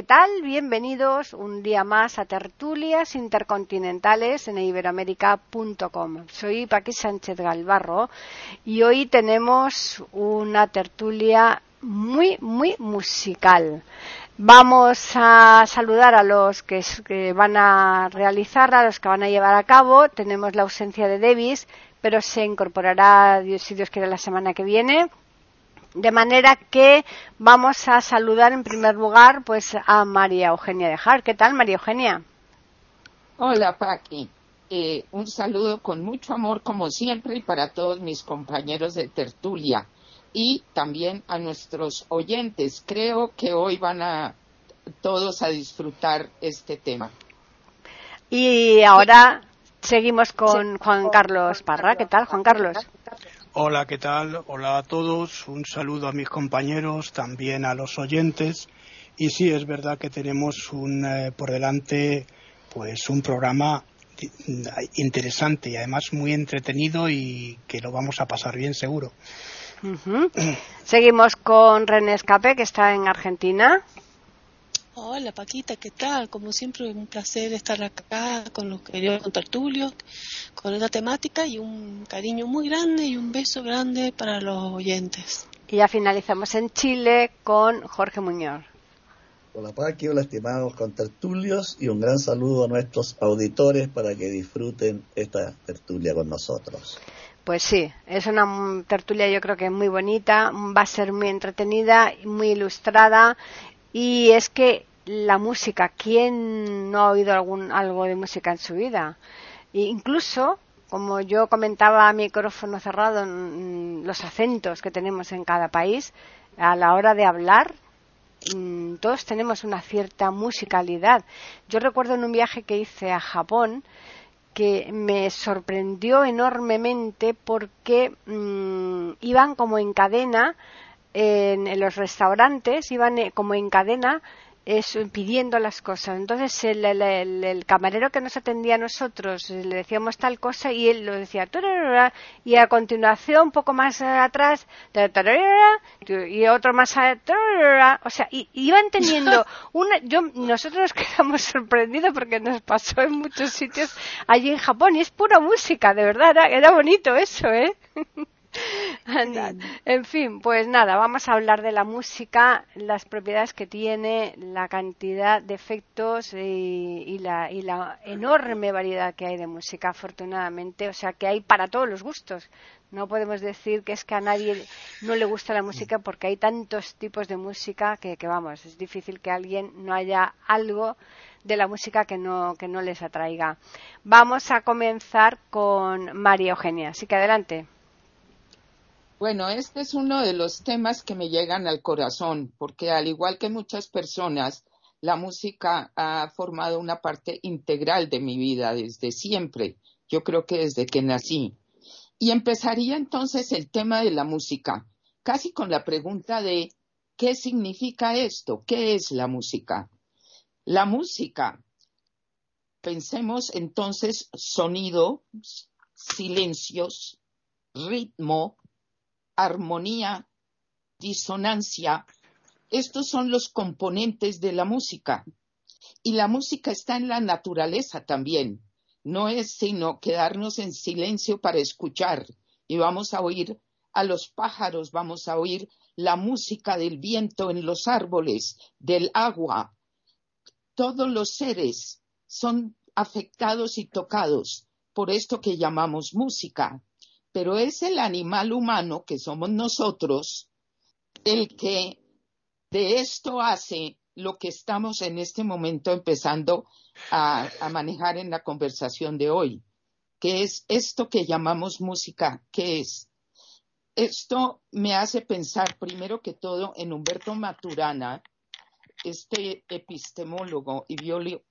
¿Qué tal? Bienvenidos un día más a Tertulias Intercontinentales en iberoamérica.com. Soy Paqui Sánchez Galvarro y hoy tenemos una tertulia muy, muy musical. Vamos a saludar a los que, van a realizarla, a los que van a llevar a cabo. Tenemos la ausencia de Davis, pero se incorporará, si Dios quiere, la semana que viene. De manera que vamos a saludar en primer lugar pues a María Eugenia de Jar. ¿Qué tal, María Eugenia? Hola, Paqui. Eh, un saludo con mucho amor, como siempre, y para todos mis compañeros de tertulia y también a nuestros oyentes. Creo que hoy van a todos a disfrutar este tema. Y ahora seguimos con Juan Carlos Parra. ¿Qué tal, Juan Carlos? Hola, ¿qué tal? Hola a todos. Un saludo a mis compañeros, también a los oyentes. Y sí, es verdad que tenemos un, eh, por delante pues un programa interesante y además muy entretenido y que lo vamos a pasar bien seguro. Seguimos con René Escape, que está en Argentina. Hola Paquita, ¿qué tal? Como siempre, un placer estar acá con los queridos con Tertulio, con esta temática y un cariño muy grande y un beso grande para los oyentes. Y ya finalizamos en Chile con Jorge Muñoz. Hola Paqui, hola estimados contertulios y un gran saludo a nuestros auditores para que disfruten esta tertulia con nosotros. Pues sí, es una tertulia yo creo que muy bonita, va a ser muy entretenida, muy ilustrada y es que la música, ¿quién no ha oído algún, algo de música en su vida? E incluso, como yo comentaba a micrófono cerrado, los acentos que tenemos en cada país, a la hora de hablar, mm, todos tenemos una cierta musicalidad. Yo recuerdo en un viaje que hice a Japón, que me sorprendió enormemente porque iban como en cadena en, en, los restaurantes, iban eh, como en cadena es, pidiendo las cosas. Entonces el, el, el, el, camarero que nos atendía a nosotros le decíamos tal cosa y él lo decía y a continuación un poco más atrás y otro más atrás, o sea, y, iban teniendo una yo nosotros nos quedamos sorprendidos porque nos pasó en muchos sitios allí en Japón y es pura música, de verdad, era, era bonito eso, ¿eh? en fin, pues nada, vamos a hablar de la música, las propiedades que tiene, la cantidad de efectos y, y, la, y, la, enorme variedad que hay de música, afortunadamente. O sea, que hay para todos los gustos. No podemos decir que es que a nadie no le gusta la música porque hay tantos tipos de música que, que vamos, es difícil que alguien no haya algo de la música que no, que no les atraiga. Vamos a comenzar con María Eugenia. Así que adelante. Bueno, este es uno de los temas que me llegan al corazón, porque al igual que muchas personas, la música ha formado una parte integral de mi vida desde siempre. Yo creo que desde que nací. Y empezaría entonces el tema de la música, casi con la pregunta de ¿qué significa esto? ¿Qué es la música? La música, pensemos entonces sonido, silencios, ritmo, armonía, disonancia, estos son los componentes de la música. Y la música está en la naturaleza también. No es sino quedarnos en silencio para escuchar. Y vamos a oír a los pájaros, vamos a oír la música del viento en los árboles, del agua. Todos los seres son afectados y tocados por esto que llamamos música pero es el animal humano, que somos nosotros, el que de esto hace lo que estamos en este momento empezando a, manejar en la conversación de hoy, que es esto que llamamos música, ¿qué es? Esto me hace pensar primero que todo en Humberto Maturana, este epistemólogo y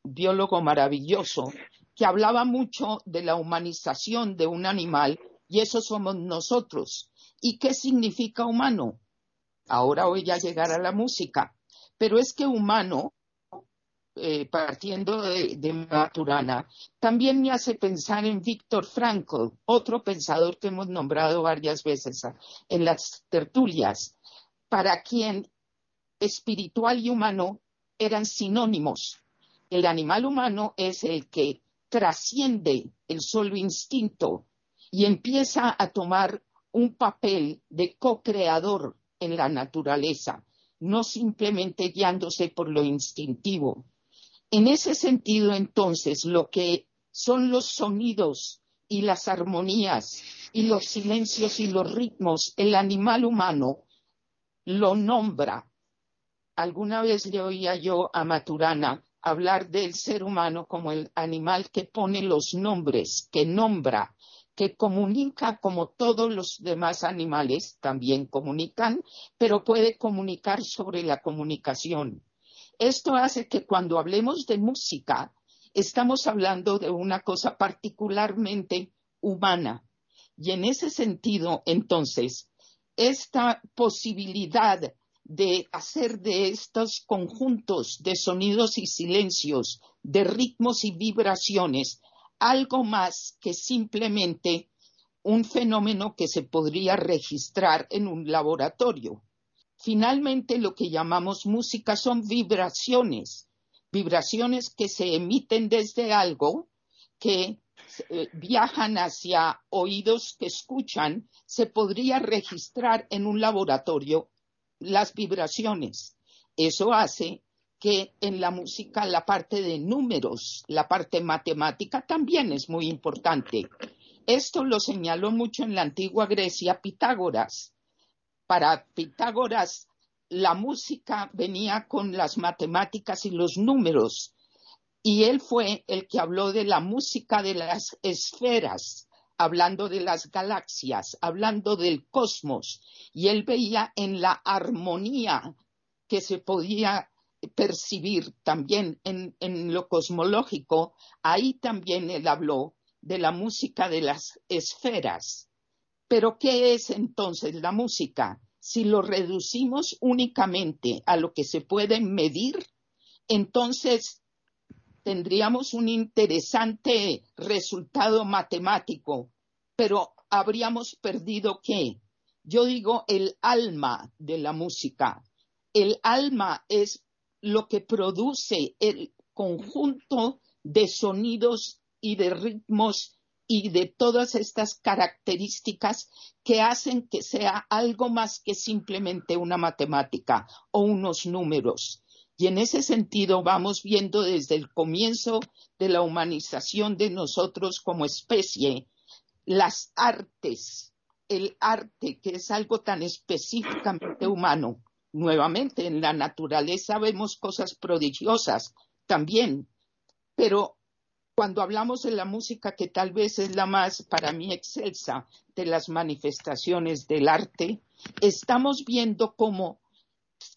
biólogo maravilloso que hablaba mucho de la humanización de un animal y eso somos nosotros. ¿Y qué significa humano? Ahora voy a llegar a la música, pero es que humano, eh, partiendo de, de, Maturana, también me hace pensar en Víctor Frankl, otro pensador que hemos nombrado varias veces en las tertulias, para quien espiritual y humano eran sinónimos. El animal humano es el que trasciende el solo instinto y empieza a tomar un papel de co-creador en la naturaleza, no simplemente guiándose por lo instintivo. En ese sentido, entonces, lo que son los sonidos y las armonías y los silencios y los ritmos, el animal humano lo nombra. Alguna vez le oía yo a Maturana hablar del ser humano como el animal que pone los nombres, que nombra, que comunica como todos los demás animales también comunican, pero puede comunicar sobre la comunicación. Esto hace que cuando hablemos de música, estamos hablando de una cosa particularmente humana. Y en ese sentido, entonces, esta posibilidad de hacer de estos conjuntos de sonidos y silencios, de ritmos y vibraciones, algo más que simplemente un fenómeno que se podría registrar en un laboratorio. Finalmente, lo que llamamos música son vibraciones, vibraciones que se emiten desde algo que eh, viajan hacia oídos que escuchan, se podría registrar en un laboratorio las vibraciones. Eso hace que en la música la parte de números, la parte matemática también es muy importante. Esto lo señaló mucho en la antigua Grecia Pitágoras. Para Pitágoras la música venía con las matemáticas y los números y él fue el que habló de la música de las esferas, hablando de las galaxias, hablando del cosmos, y él veía en la armonía que se podía percibir también en, lo cosmológico, ahí también él habló de la música de las esferas. Pero ¿qué es entonces la música? Si lo reducimos únicamente a lo que se puede medir, entonces tendríamos un interesante resultado matemático, pero habríamos perdido qué? Yo digo el alma de la música. El alma es lo que produce el conjunto de sonidos y de ritmos y de todas estas características que hacen que sea algo más que simplemente una matemática o unos números. Y en ese sentido vamos viendo desde el comienzo de la humanización de nosotros como especie las artes, el arte que es algo tan específicamente humano, nuevamente en la naturaleza vemos cosas prodigiosas también, pero cuando hablamos de la música, que tal vez es la más para mí excelsa de las manifestaciones del arte, estamos viendo cómo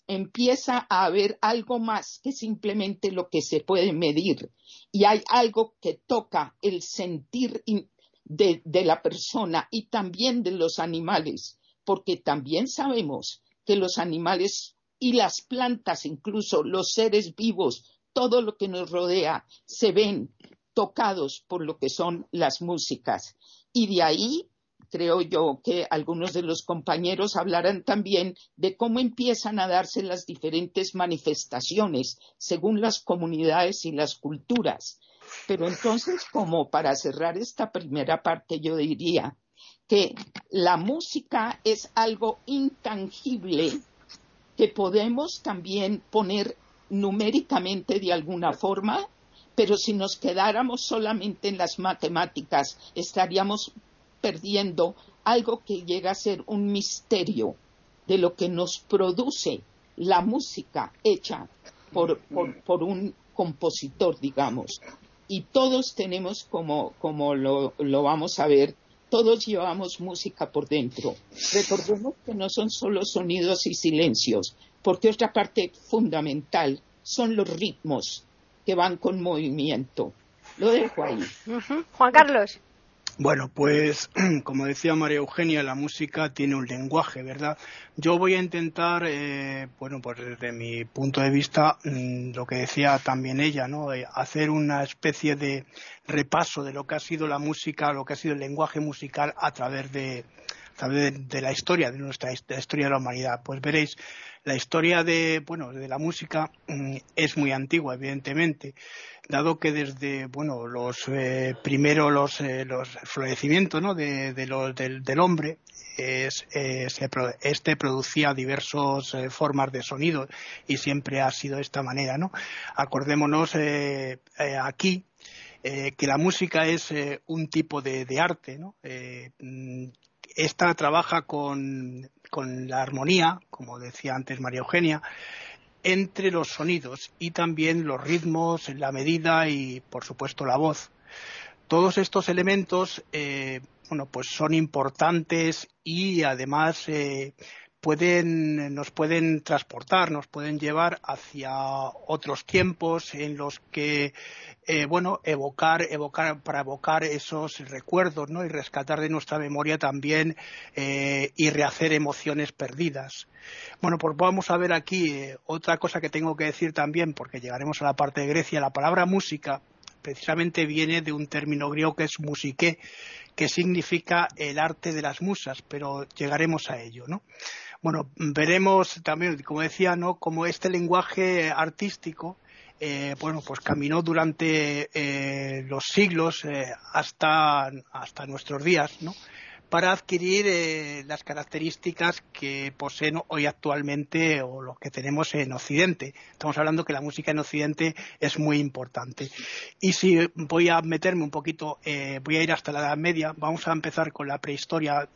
empieza a haber algo más que simplemente lo que se puede medir. Y hay algo que toca el sentir de, de la persona y también de los animales, porque también sabemos que los animales y las plantas, incluso los seres vivos, todo lo que nos rodea, se ven tocados por lo que son las músicas. Y de ahí creo yo que algunos de los compañeros hablarán también de cómo empiezan a darse las diferentes manifestaciones según las comunidades y las culturas. Pero entonces, como para cerrar esta primera parte, yo diría que la música es algo intangible que podemos también poner numéricamente de alguna forma, pero si nos quedáramos solamente en las matemáticas, estaríamos perdiendo algo que llega a ser un misterio de lo que nos produce la música hecha por, por, un compositor, digamos. Y todos tenemos, como, como lo, lo vamos a ver, todos llevamos música por dentro. Recordemos que no son solo sonidos y silencios, porque otra parte fundamental son los ritmos que van con movimiento. Lo dejo ahí. Juan Carlos. Bueno, pues como decía María Eugenia, la música tiene un lenguaje, ¿verdad? Yo voy a intentar, eh, bueno, pues desde mi punto de vista, mm, lo que decía también ella, ¿no? Hacer una especie de repaso de lo que ha sido la música, lo que ha sido el lenguaje musical a través de, través de, la historia, de nuestra historia de la humanidad. Pues veréis, la historia de, bueno, de la música mm, es muy antigua, evidentemente, dado que desde, bueno, los eh, primero los, eh, los florecimientos, ¿no? de, del, hombre, es, este producía diversas eh, formas de sonido y siempre ha sido de esta manera, ¿no? Acordémonos aquí que la música es un tipo de, de arte, ¿no? Mm, esta trabaja con con la armonía, como decía antes María Eugenia, entre los sonidos y también los ritmos, la medida y, por supuesto, la voz. Todos estos elementos, eh, bueno, pues son importantes y además eh, pueden, nos pueden transportar, nos pueden llevar hacia otros tiempos en los que eh, bueno, evocar, evocar, para evocar esos recuerdos, ¿no? Y rescatar de nuestra memoria también eh, y rehacer emociones perdidas. Bueno, pues vamos a ver aquí eh, otra cosa que tengo que decir también, porque llegaremos a la parte de Grecia. La palabra música precisamente viene de un término griego que es musique, que significa el arte de las musas, pero llegaremos a ello, ¿no? Bueno, veremos también, como decía, ¿no? Como este lenguaje artístico eh, bueno, pues caminó durante eh, los siglos eh, hasta, hasta nuestros días, ¿no? Para adquirir eh, las características que poseen hoy actualmente o lo que tenemos en Occidente. Estamos hablando que la música en Occidente es muy importante. Y si voy a meterme un poquito, eh, voy a ir hasta la Edad Media, vamos a empezar con la prehistoria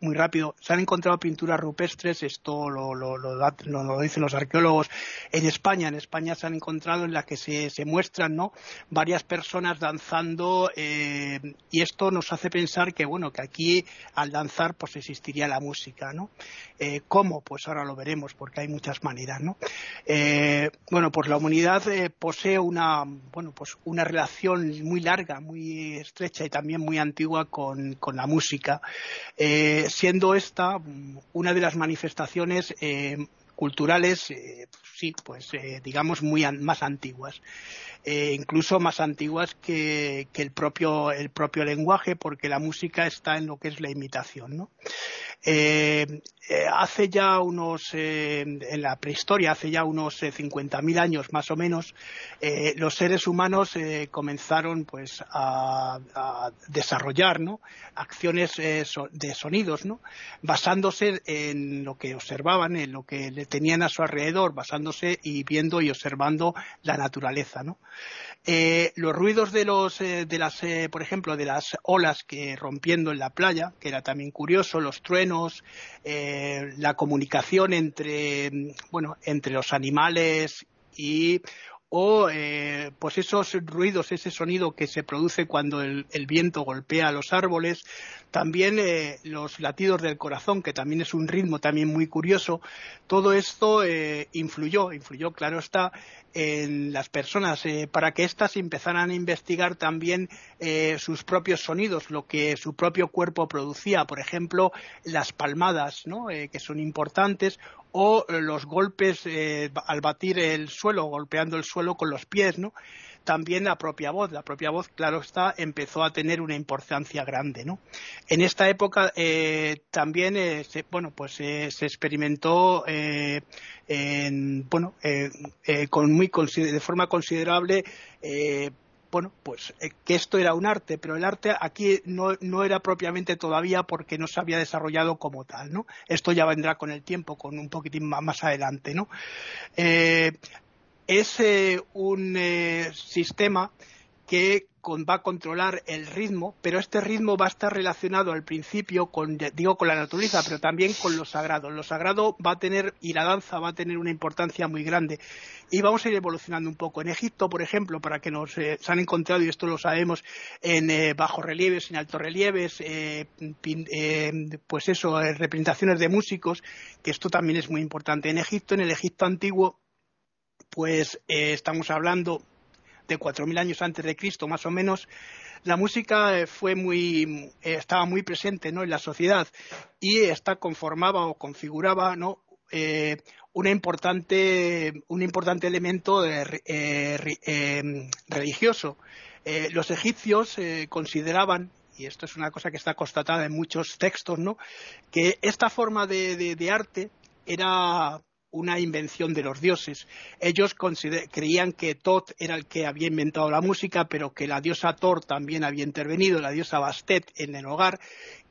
muy rápido. Se han encontrado pinturas rupestres, esto lo, lo, lo, dicen los arqueólogos en España. En España se han encontrado en las que se, se muestran ¿no? varias personas danzando eh, y esto nos hace pensar que, bueno, que aquí al danzar pues existiría la música, ¿no? Eh, ¿Cómo? Pues ahora lo veremos porque hay muchas maneras, ¿no? Eh, bueno, pues la humanidad eh, posee una, bueno, pues una relación muy larga, muy estrecha y también muy antigua con, la música, siendo esta una de las manifestaciones culturales, sí, pues digamos muy más antiguas. Eh, incluso más antiguas que, el, propio, el propio lenguaje, porque la música está en lo que es la imitación. ¿no? Eh, eh, hace ya unos, en la prehistoria, hace ya unos 50.000 años más o menos, los seres humanos comenzaron pues a, desarrollar ¿no? acciones de sonidos, ¿no? basándose en lo que observaban, en lo que le tenían a su alrededor, basándose y viendo y observando la naturaleza. ¿no? Eh, los ruidos de los, eh, de las, eh, por ejemplo, de las olas que rompiendo en la playa, que era también curioso, los truenos, la comunicación entre, bueno, entre los animales y o eh, pues esos ruidos, ese sonido que se produce cuando el, viento golpea los árboles, también eh, los latidos del corazón, que también es un ritmo también muy curioso, todo esto eh, influyó, influyó, claro está, en las personas para que éstas empezaran a investigar también sus propios sonidos, lo que su propio cuerpo producía, por ejemplo, las palmadas, ¿no? que son importantes, o los golpes eh, al batir el suelo, golpeando el suelo con los pies, ¿no? También la propia voz, la propia voz, claro está, empezó a tener una importancia grande, ¿no? En esta época eh, también, eh, se, bueno, pues se experimentó, en, bueno, con muy de forma considerable bueno, pues eh, que esto era un arte, pero el arte aquí no, no, era propiamente todavía porque no se había desarrollado como tal, ¿no? Esto ya vendrá con el tiempo, con un poquitín más, adelante, ¿no? Eh, es eh, un sistema que va a controlar el ritmo, pero este ritmo va a estar relacionado al principio con, digo, con la naturaleza, pero también con lo sagrado. Lo sagrado va a tener, y la danza va a tener una importancia muy grande. Y vamos a ir evolucionando un poco. En Egipto, por ejemplo, para que nos eh, se han encontrado, y esto lo sabemos, en eh, bajo relieves, en altos relieves, eh, pues eso, representaciones de músicos, que esto también es muy importante. En Egipto, en el Egipto antiguo, pues estamos hablando de 4.000 años antes de Cristo, más o menos, la música eh, fue muy, eh, estaba muy presente ¿no? en la sociedad y esta conformaba o configuraba ¿no? Eh, una importante, un importante elemento religioso. los egipcios consideraban y esto es una cosa que está constatada en muchos textos, ¿no? que esta forma de arte era una invención de los dioses. Ellos creían que Tot era el que había inventado la música, pero que la diosa Thor también había intervenido, la diosa Bastet en el hogar,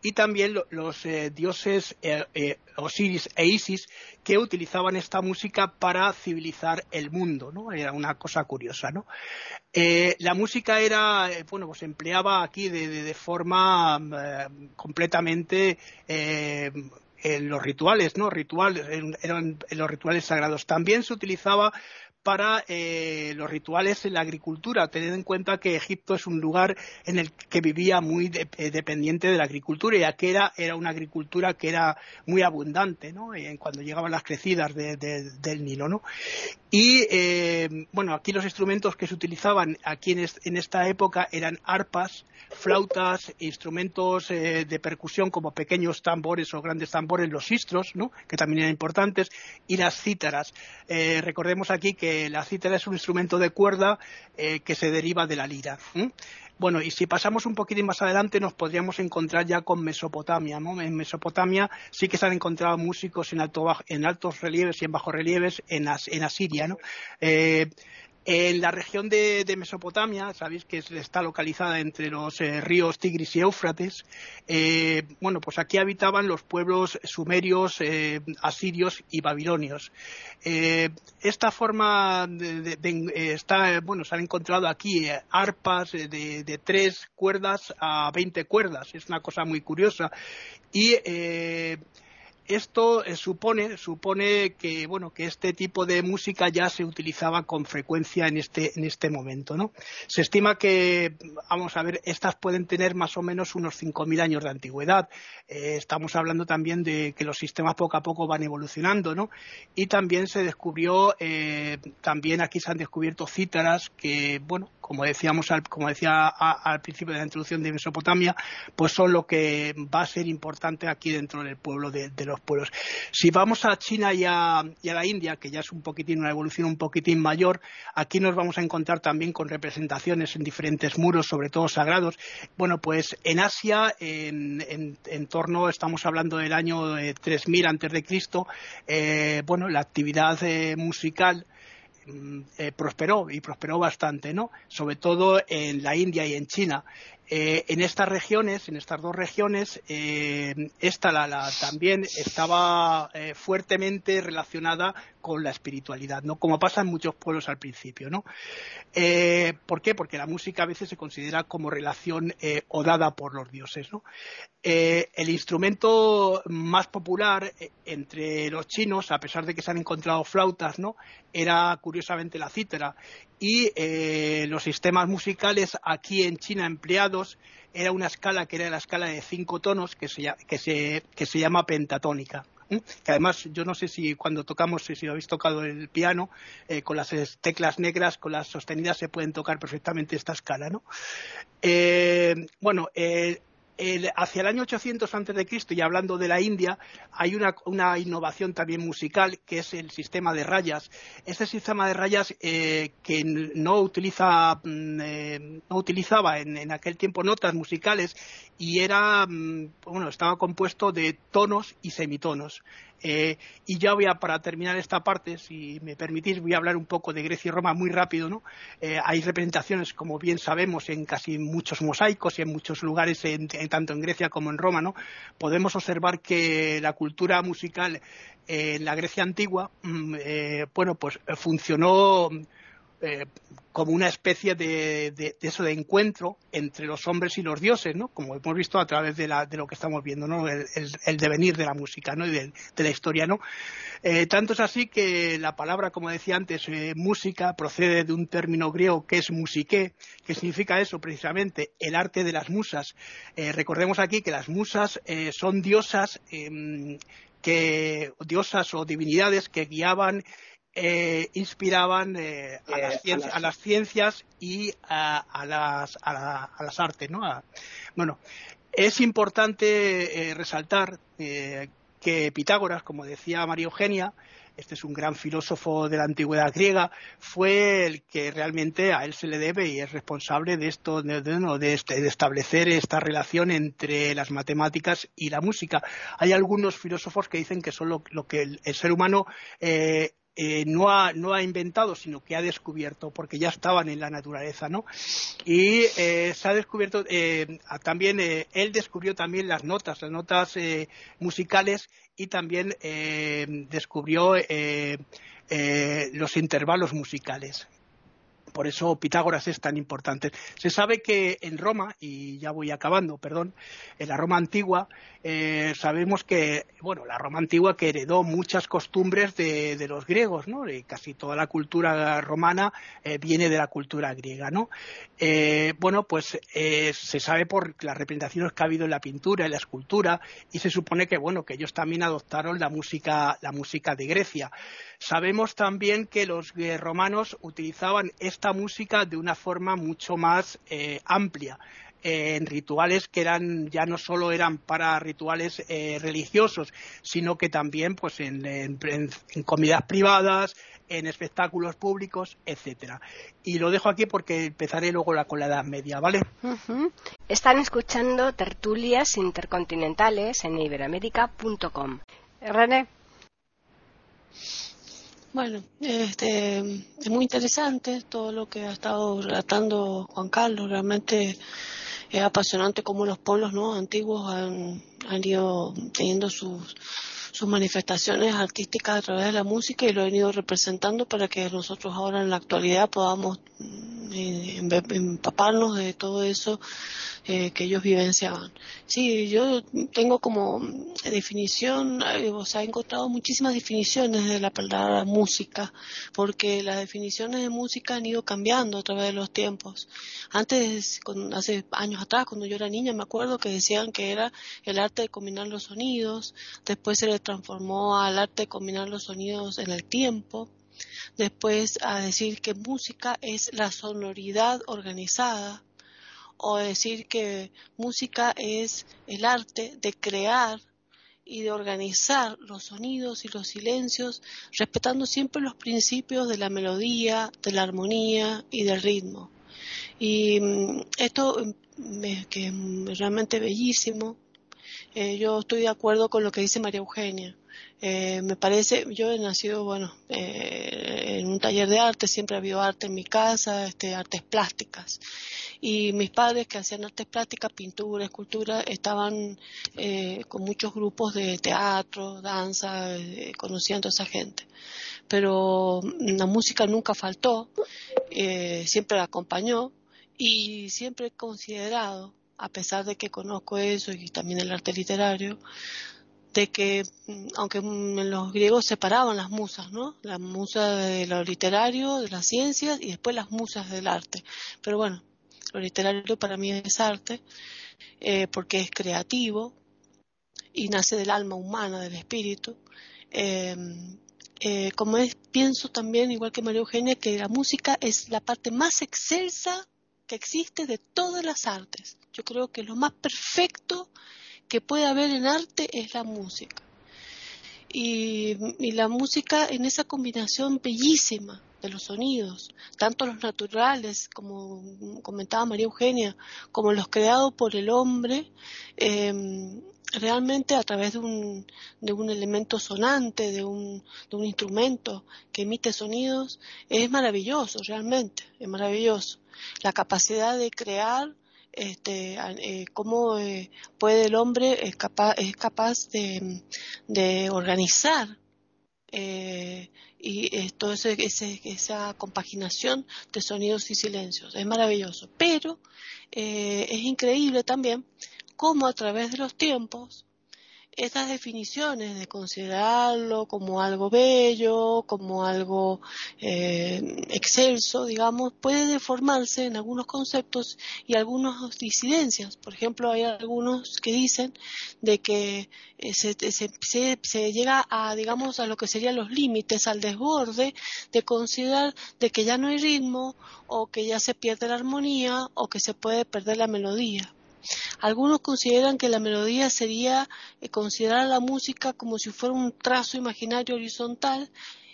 y también los eh, dioses eh, eh, Osiris e Isis que utilizaban esta música para civilizar el mundo, ¿no? Era una cosa curiosa, ¿no? la música era, bueno, pues empleaba aquí de, forma completamente en los rituales, ¿no? Rituales, eran los rituales sagrados. También se utilizaba para eh, los rituales en la agricultura. Tened en cuenta que Egipto es un lugar en el que vivía muy eh, dependiente de la agricultura, ya que era, una agricultura que era muy abundante, ¿no? cuando llegaban las crecidas del Nilo, ¿no? Y, eh, bueno, aquí los instrumentos que se utilizaban aquí en, esta época eran arpas, flautas, instrumentos de percusión como pequeños tambores o grandes tambores, los sistros, ¿no? Que también eran importantes, y las cítaras. recordemos aquí que la cítara es un instrumento de cuerda eh, que se deriva de la lira. Bueno, y si pasamos un poquitín más adelante nos podríamos encontrar ya con Mesopotamia. En Mesopotamia sí que se han encontrado músicos en, altos relieves y en bajos relieves en, Asiria. ¿no? En la región de, Mesopotamia, sabéis que está localizada entre los eh, ríos Tigris y Éufrates, eh, bueno, pues aquí habitaban los pueblos sumerios, eh, asirios y babilonios. esta forma está, bueno, se han encontrado aquí arpas de, tres cuerdas a veinte cuerdas, es una cosa muy curiosa. Y esto eh, supone, supone que, bueno, que este tipo de música ya se utilizaba con frecuencia en este, en este momento, ¿no? Se estima que, vamos a ver, estas pueden tener más o menos unos 5.000 años de antigüedad. Eh, estamos hablando también de que los sistemas poco a poco van evolucionando, ¿no? Y también se descubrió, eh, también aquí se han descubierto cítaras que, bueno, como decíamos, como decía al principio de la introducción de Mesopotamia, pues son lo que va a ser importante aquí dentro del pueblo de, los pueblos. Si vamos a China y a, la India, que ya es un poquitín una evolución un poquitín mayor, aquí nos vamos a encontrar también con representaciones en diferentes muros, sobre todo sagrados. Bueno, pues en Asia, en, torno, estamos hablando del año 3000 antes de Cristo, eh, bueno, la actividad eh, musical eh, prosperó y prosperó bastante, ¿no? Sobre todo en la India y en China. Eh, en estas regiones, en estas dos regiones, eh, esta la, también estaba eh, fuertemente relacionada con la espiritualidad, ¿no? Como pasa en muchos pueblos al principio, ¿no? ¿Por qué? Porque la música a veces se considera como relación o dada por los dioses, ¿no? el instrumento más popular entre los chinos, a pesar de que se han encontrado flautas, ¿no? Era curiosamente la cítara y los sistemas musicales aquí en China empleados era una escala que era la escala de cinco tonos que se, que se, que se llama pentatónica. que además yo no sé si cuando tocamos, si habéis tocado el piano, eh, con las teclas negras, con las sostenidas se pueden tocar perfectamente esta escala, ¿no? Eh, bueno, eh, hacia el año 800 antes de Cristo y hablando de la India hay una, innovación también musical que es el sistema de rayas. Este sistema de rayas eh, que no utiliza mm, eh, no utilizaba en, aquel tiempo notas musicales y era mm, bueno estaba compuesto de tonos y semitonos eh, y ya voy a, para terminar esta parte, si me permitís, voy a hablar un poco de Grecia y Roma muy rápido, ¿no? Eh, hay representaciones, como bien sabemos, en casi muchos mosaicos y en muchos lugares, tanto en Grecia como en Roma, ¿no? Podemos observar que la cultura musical en la Grecia antigua, mm, eh, bueno, pues funcionó eh, como una especie de, eso de encuentro entre los hombres y los dioses, ¿no? Como hemos visto a través de, la, de lo que estamos viendo, ¿no? El, devenir de la música, ¿no? Y de, la historia, ¿no? Eh, tanto es así que la palabra, como decía antes, eh, música, procede de un término griego que es musique, que significa eso precisamente, el arte de las musas. recordemos aquí que las musas son diosas em, diosas o divinidades que guiaban eh, inspiraban eh, a, las ciencias, a, las ciencias, y a, las, a, las artes. ¿no? bueno, es importante eh, resaltar que Pitágoras, como decía María Eugenia, este es un gran filósofo de la antigüedad griega, fue el que realmente a él se le debe y es responsable de esto, de, este, de establecer esta relación entre las matemáticas y la música. Hay algunos filósofos que dicen que son lo, que el, ser humano eh, eh, no, ha, no ha inventado, sino que ha descubierto, porque ya estaban en la naturaleza, ¿no? Y eh, se ha descubierto, eh, también, él descubrió también las notas, las notas musicales y también descubrió los intervalos musicales por eso Pitágoras es tan importante. Se sabe que en Roma, y ya voy acabando, perdón, en la Roma antigua, eh, sabemos que, bueno, la Roma antigua que heredó muchas costumbres de, los griegos, ¿no? casi toda la cultura romana eh, viene de la cultura griega, ¿no? Eh, bueno, pues se sabe por las representaciones que ha habido en la pintura, en la escultura, y se supone que, bueno, que ellos también adoptaron la música, la música de Grecia. Sabemos también que los romanos utilizaban esta música de una forma mucho más eh, en rituales que eran ya no solo eran para rituales eh, religiosos sino que también pues en, comidas privadas en espectáculos públicos etcétera. Y lo dejo aquí porque empezaré luego la, con la Edad Media vale están escuchando tertulias intercontinentales en iberoamérica.com René. Bueno, este, es muy interesante todo lo que ha estado relatando Juan Carlos. Realmente es apasionante cómo los pueblos ¿no? antiguos han, han ido teniendo sus, sus manifestaciones artísticas a través de la música y lo han ido representando para que nosotros ahora en la actualidad podamos mm, empaparnos de todo eso eh, que ellos vivenciaban. Sí, yo tengo como definición, eh, o sea, he encontrado muchísimas definiciones de la palabra música, porque las definiciones de música han ido cambiando a través de los tiempos. Antes, hace años atrás, cuando yo era niña, me acuerdo que decían que era el arte de combinar los sonidos, después se le transformó al arte de combinar los sonidos en el tiempo, después a decir que música es la sonoridad organizada, o decir que música es el arte de crear y de organizar los sonidos y los silencios, respetando siempre los principios de la melodía, de la armonía y del ritmo. Y mm, esto mm, que es realmente bellísimo. Eh, yo estoy de acuerdo con lo que dice María Eugenia. Eh, me parece, yo he nacido, bueno, eh, en un taller de arte, siempre ha habido arte en mi casa, este, artes plásticas y mis padres que hacían artes plásticas, pintura, escultura, estaban eh, con muchos grupos de teatro, danza, eh, conociendo a esa gente. Pero la música nunca faltó, eh, siempre la acompañó y siempre he considerado, a pesar de que conozco eso y también el arte literario, de que, mm, aunque en los griegos separaban las musas, ¿no? La musa de lo literario, de las ciencias y después las musas del arte. Pero bueno, lo literario para mí es arte, eh, porque es creativo y nace del alma humana, del espíritu. Em, eh, como es, pienso también, igual que María Eugenia, que la música es la parte más excelsa que existe de todas las artes. Yo creo que lo más perfecto que puede haber en arte es la música. y la música en esa combinación bellísima de los sonidos, tanto los naturales, como comentaba María Eugenia, como los creados por el hombre, em, realmente a través de un, de un elemento sonante, de un, de un instrumento que emite sonidos, es maravilloso, realmente, es maravilloso. La capacidad de crear este, eh, cómo eh, puede el hombre es capaz, es capaz de, de organizar eh, y todo ese, esa compaginación de sonidos y silencios. Es maravilloso. Pero eh, es increíble también cómo a través de los tiempos estas definiciones de considerarlo como algo bello, como algo eh, excelso, digamos, puede deformarse en algunos conceptos y algunas disidencias. Por ejemplo, hay algunos que dicen de que eh, se, se, se, llega a, digamos, a lo que serían los límites, al desborde de considerar de que ya no hay ritmo o que ya se pierde la armonía o que se puede perder la melodía. Algunos consideran que la melodía sería eh, considerar la música como si fuera un trazo imaginario horizontal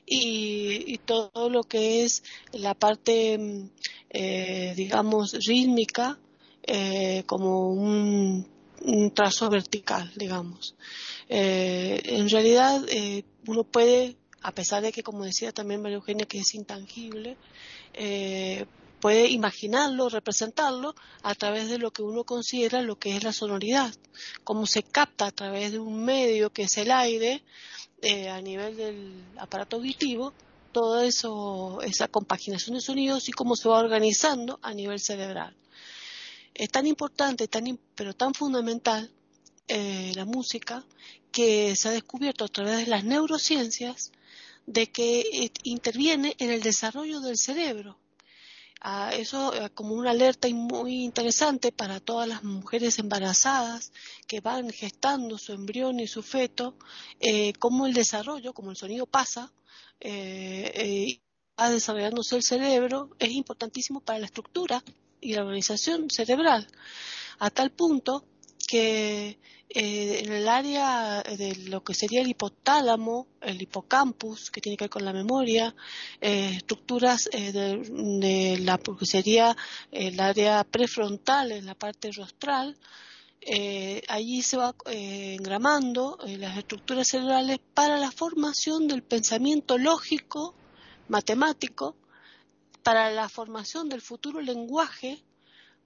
y, todo lo que es la parte, mm, eh, digamos, rítmica eh, como un, trazo vertical, digamos. en realidad, uno puede, a pesar de que, como decía también María Eugenia, que es intangible, puede imaginarlo, representarlo a través de lo que uno considera lo que es la sonoridad, cómo se capta a través de un medio que es el aire eh, a nivel del aparato auditivo, toda eso, esa compaginación de sonidos y cómo se va organizando a nivel cerebral. Es tan importante, tan, pero tan fundamental eh, la música que se ha descubierto a través de las neurociencias de que eh, interviene en el desarrollo del cerebro eso como una alerta muy interesante para todas las mujeres embarazadas que van gestando su embrión y su feto, eh, cómo el desarrollo, como el sonido pasa, eh, eh, va desarrollándose el cerebro, es importantísimo para la estructura y la organización cerebral, a tal punto que eh, en el área de lo que sería el hipotálamo, el hipocampus, que tiene que ver con la memoria, eh, estructuras eh, de, la que sería el área prefrontal, en la parte rostral, allí se va engramando las estructuras cerebrales para la formación del pensamiento lógico, matemático, para la formación del futuro lenguaje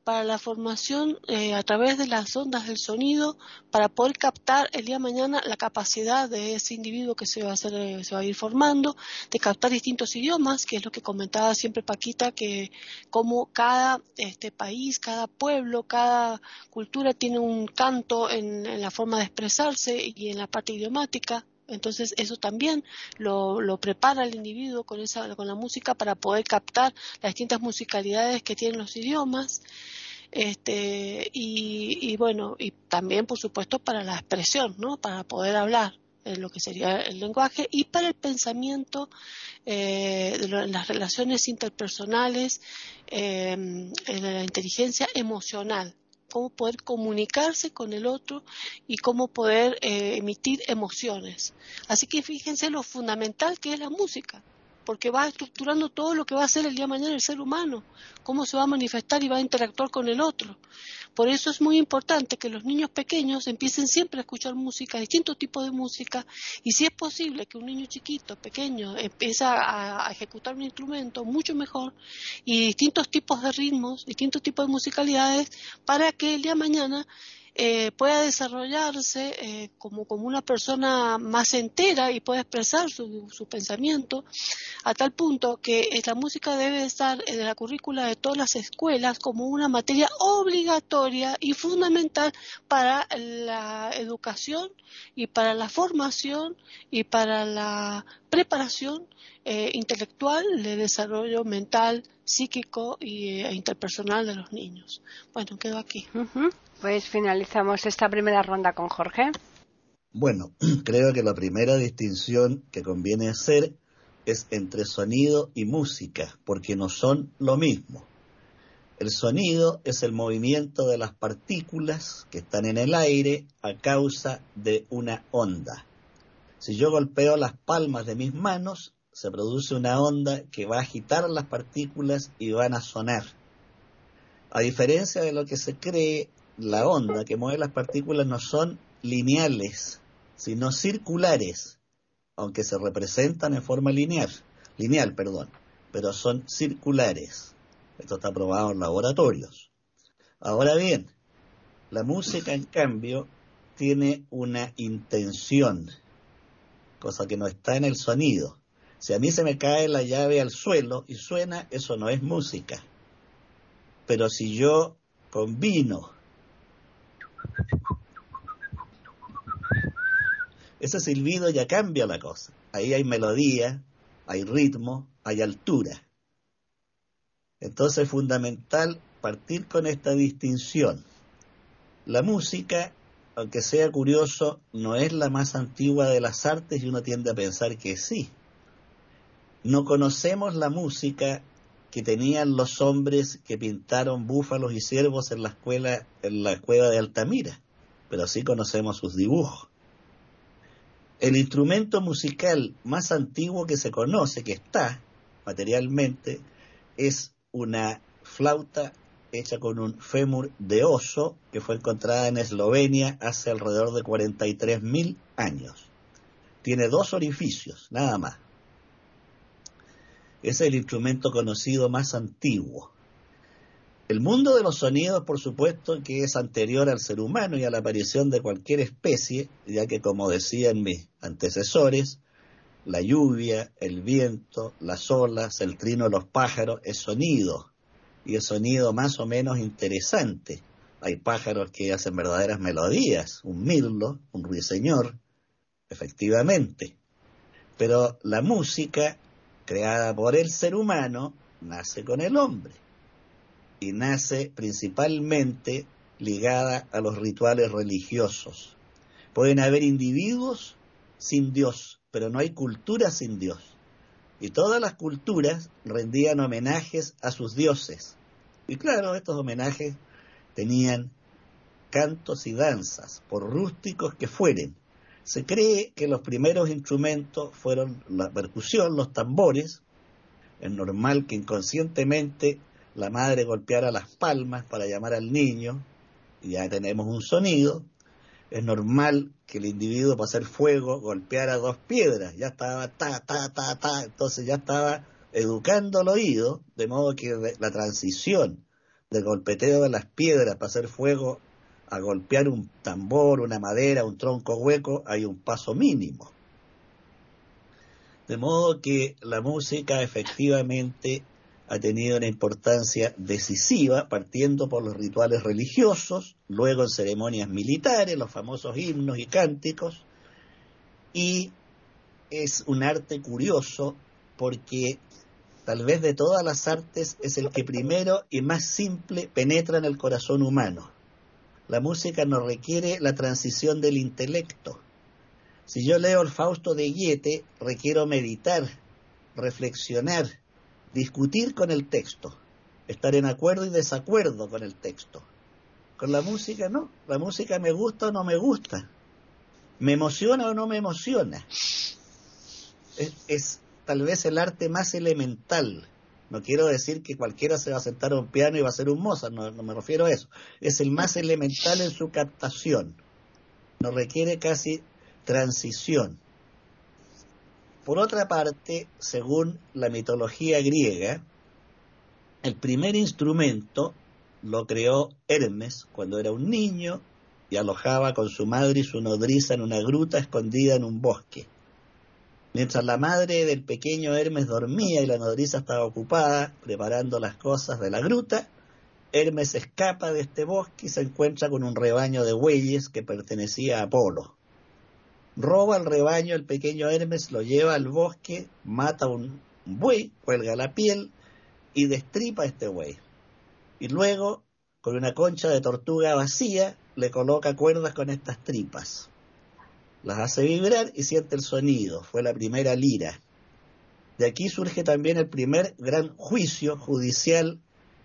para la formación eh, a través de las ondas del sonido para poder captar el día de mañana la capacidad de ese individuo que se va a, hacer, eh, se va a ir formando, de captar distintos idiomas, que es lo que comentaba siempre Paquita, que como cada este país, cada pueblo, cada cultura tiene un canto en, en la forma de expresarse y en la parte idiomática, entonces eso también lo, lo, prepara el individuo con, esa, con la música para poder captar las distintas musicalidades que tienen los idiomas. Este, y, bueno, y también por supuesto para la expresión, ¿no? Para poder hablar en lo que sería el lenguaje y para el pensamiento eh, de en las relaciones interpersonales, eh, en la inteligencia emocional cómo poder comunicarse con el otro y cómo poder eh, emitir emociones. Así que fíjense lo fundamental que es la música porque va estructurando todo lo que va a ser el día de mañana el ser humano, cómo se va a manifestar y va a interactuar con el otro. Por eso es muy importante que los niños pequeños empiecen siempre a escuchar música, distintos tipos de música, y si es posible que un niño chiquito, pequeño, empiece a, ejecutar un instrumento, mucho mejor, y distintos tipos de ritmos, distintos tipos de musicalidades, para que el día de mañana eh, pueda desarrollarse eh, como, una persona más entera y pueda expresar su, su pensamiento a tal punto que la música debe estar en la currícula de todas las escuelas como una materia obligatoria y fundamental para la educación y para la formación y para la preparación eh, intelectual de desarrollo mental, psíquico e interpersonal de los niños. Bueno, quedo aquí. Pues finalizamos esta primera ronda con Jorge. Bueno, creo que la primera distinción que conviene hacer es entre sonido y música, porque no son lo mismo. El sonido es el movimiento de las partículas que están en el aire a causa de una onda. Si yo golpeo las palmas de mis manos, se produce una onda que va a agitar las partículas y van a sonar. A diferencia de lo que se cree, la onda que mueve las partículas no son lineales, sino circulares, aunque se representan en forma lineal, lineal, perdón, pero son circulares. Esto está probado en laboratorios. Ahora bien, la música, en cambio, tiene una intención. cosa que no está en el sonido. Si a mí se me cae la llave al suelo y suena, eso no es música. Pero si yo combino ese silbido ya cambia la cosa. Ahí hay melodía, hay ritmo, hay altura. Entonces es fundamental partir con esta distinción. La música, aunque sea curioso, no es la más antigua de las artes y uno tiende a pensar que sí. No conocemos la música que tenían los hombres que pintaron búfalos y ciervos en la escuela, en la cueva de Altamira, pero sí conocemos sus dibujos. El instrumento musical más antiguo que se conoce, que está materialmente, es una flauta hecha con un fémur de oso que fue encontrada en Eslovenia hace alrededor de 43.000 años. Tiene dos orificios, nada más. Es el instrumento conocido más antiguo. El mundo de los sonidos, por supuesto, que es anterior al ser humano y a la aparición de cualquier especie, ya que, como decían mis antecesores, la lluvia, el viento, las olas, el trino de los pájaros es sonido, y es sonido más o menos interesante. Hay pájaros que hacen verdaderas melodías, un mirlo, un ruiseñor, efectivamente. Pero la música, creada por el ser humano, nace con el hombre y nace principalmente ligada a los rituales religiosos. Pueden haber individuos sin Dios, pero no hay cultura sin Dios. Y todas las culturas rendían homenajes a sus dioses. Y claro, estos homenajes tenían cantos y danzas, por rústicos que fueren. Se cree que los primeros instrumentos fueron la percusión, los tambores. Es normal que inconscientemente la madre golpeara las palmas para llamar al niño, y ya tenemos un sonido. Es normal que el individuo para hacer fuego golpeara dos piedras, ya estaba ta, ta, ta, ta, entonces ya estaba educando el oído, de modo que la transición del golpeteo de las piedras para hacer fuego a golpear un tambor, una madera, un tronco hueco, hay un paso mínimo. De modo que la música efectivamente ha tenido una importancia decisiva, partiendo por los rituales religiosos, luego en ceremonias militares, los famosos himnos y cánticos, y es un arte curioso porque tal vez de todas las artes es el que primero y más simple penetra en el corazón humano. La música no requiere la transición del intelecto. Si yo leo el Fausto de Goethe, requiero meditar, reflexionar, discutir con el texto, estar en acuerdo y desacuerdo con el texto. Con la música no, la música me gusta o no me gusta, me emociona o no me emociona. Es, tal vez el arte más elemental. No quiero decir que cualquiera se va a sentar a un piano y va a ser un Mozart, no, no me refiero a eso. Es el más elemental en su captación. No requiere casi transición. Por otra parte, según la mitología griega, el primer instrumento lo creó Hermes cuando era un niño y alojaba con su madre y su nodriza en una gruta escondida en un bosque. Mientras la madre del pequeño Hermes dormía y la nodriza estaba ocupada preparando las cosas de la gruta, Hermes escapa de este bosque y se encuentra con un rebaño de bueyes que pertenecía a Apolo roba el rebaño el pequeño Hermes, lo lleva al bosque, mata un buey, cuelga la piel y destripa este buey. Y luego, con una concha de tortuga vacía, le coloca cuerdas con estas tripas. Las hace vibrar y siente el sonido. Fue la primera lira. De aquí surge también el primer gran juicio judicial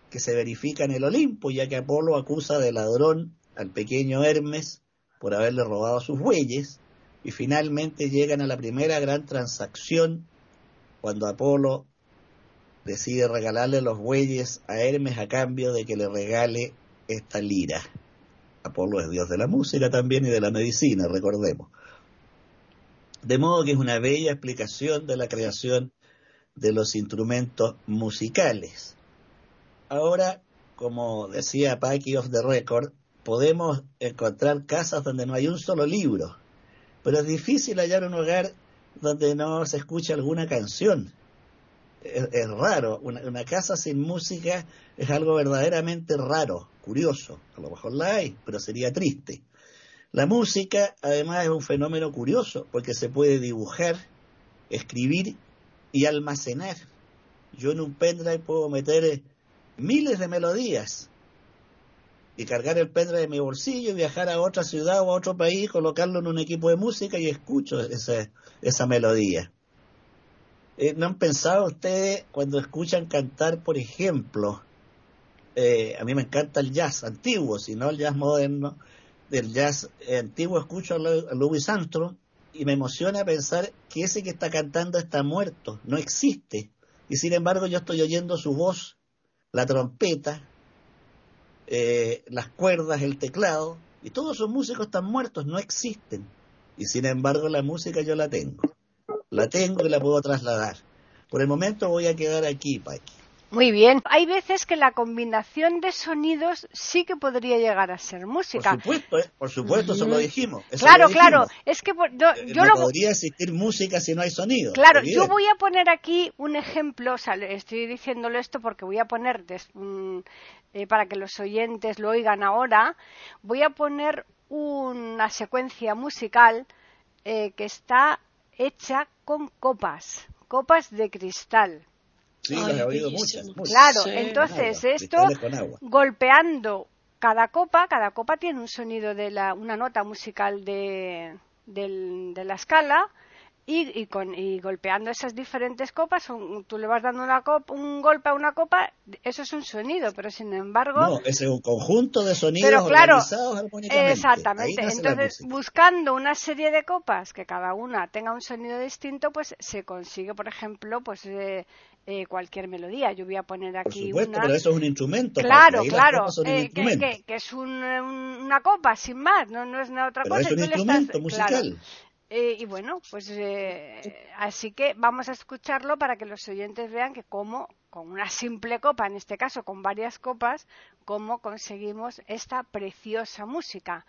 que se verifica en el Olimpo, ya que Apolo acusa de ladrón al pequeño Hermes por haberle robado sus bueyes, y finalmente llegan a la primera gran transacción cuando Apolo decide regalarle los bueyes a Hermes a cambio de que le regale esta lira. Apolo es dios de la música también y de la medicina, recordemos. De modo que es una bella explicación de la creación de los instrumentos musicales. Ahora, como decía Paki of the Record, podemos encontrar casas donde no hay un solo libro, pero es difícil hallar un hogar donde no se escucha alguna canción. Es, raro, una, casa sin música es algo verdaderamente raro, curioso. A lo mejor la hay, pero sería triste. La música, además, es un fenómeno curioso, porque se puede dibujar, escribir y almacenar. Yo en un pendrive puedo meter eh, miles de melodías y cargar el pendrive en mi bolsillo, viajar a otra ciudad o a otro país, colocarlo en un equipo de música y escucho esa, esa melodía. Eh, ¿No han pensado ustedes cuando escuchan cantar, por ejemplo, eh, a mí me encanta el jazz antiguo, si no el jazz moderno, del jazz antiguo escucho a Louis Armstrong y me emociona pensar que ese que está cantando está muerto, no existe. Y sin embargo yo estoy oyendo su voz, la trompeta, eh, las cuerdas, el teclado, y todos esos músicos están muertos, no existen. Y sin embargo la música yo la tengo. La tengo y la puedo trasladar. Por el momento voy a quedar aquí, Paqui. Muy bien. Hay veces que la combinación de sonidos sí que podría llegar a ser música. Por supuesto, ¿eh? por supuesto, eso lo dijimos. claro, claro. Es que yo, eh, no podría existir música si no hay sonido. Claro, yo voy a poner aquí un ejemplo. O sea, estoy diciéndolo esto porque voy a poner eh, para que los oyentes lo oigan ahora. Voy a poner una secuencia musical que está hecha con copas, copas de cristal. Sí, he oído muchas, Claro, entonces esto golpeando cada copa, cada copa tiene un sonido de la, una nota musical de, de la escala y, con, y golpeando esas diferentes copas, tú le vas dando una copa, un golpe a una copa, eso es un sonido, pero sin embargo... No, es un conjunto de sonidos pero, claro, armónicamente. Exactamente, entonces buscando una serie de copas que cada una tenga un sonido distinto, pues se consigue, por ejemplo, pues eh, eh, cualquier melodía. Yo voy a poner aquí Por una... pero eso es un instrumento. Claro, claro, eh, que, que, es una copa, sin más, no, no es otra pero cosa. es un instrumento musical. Eh, y bueno, pues eh, así que vamos a escucharlo para que los oyentes vean que como con una simple copa, en este caso con varias copas, cómo conseguimos esta preciosa música.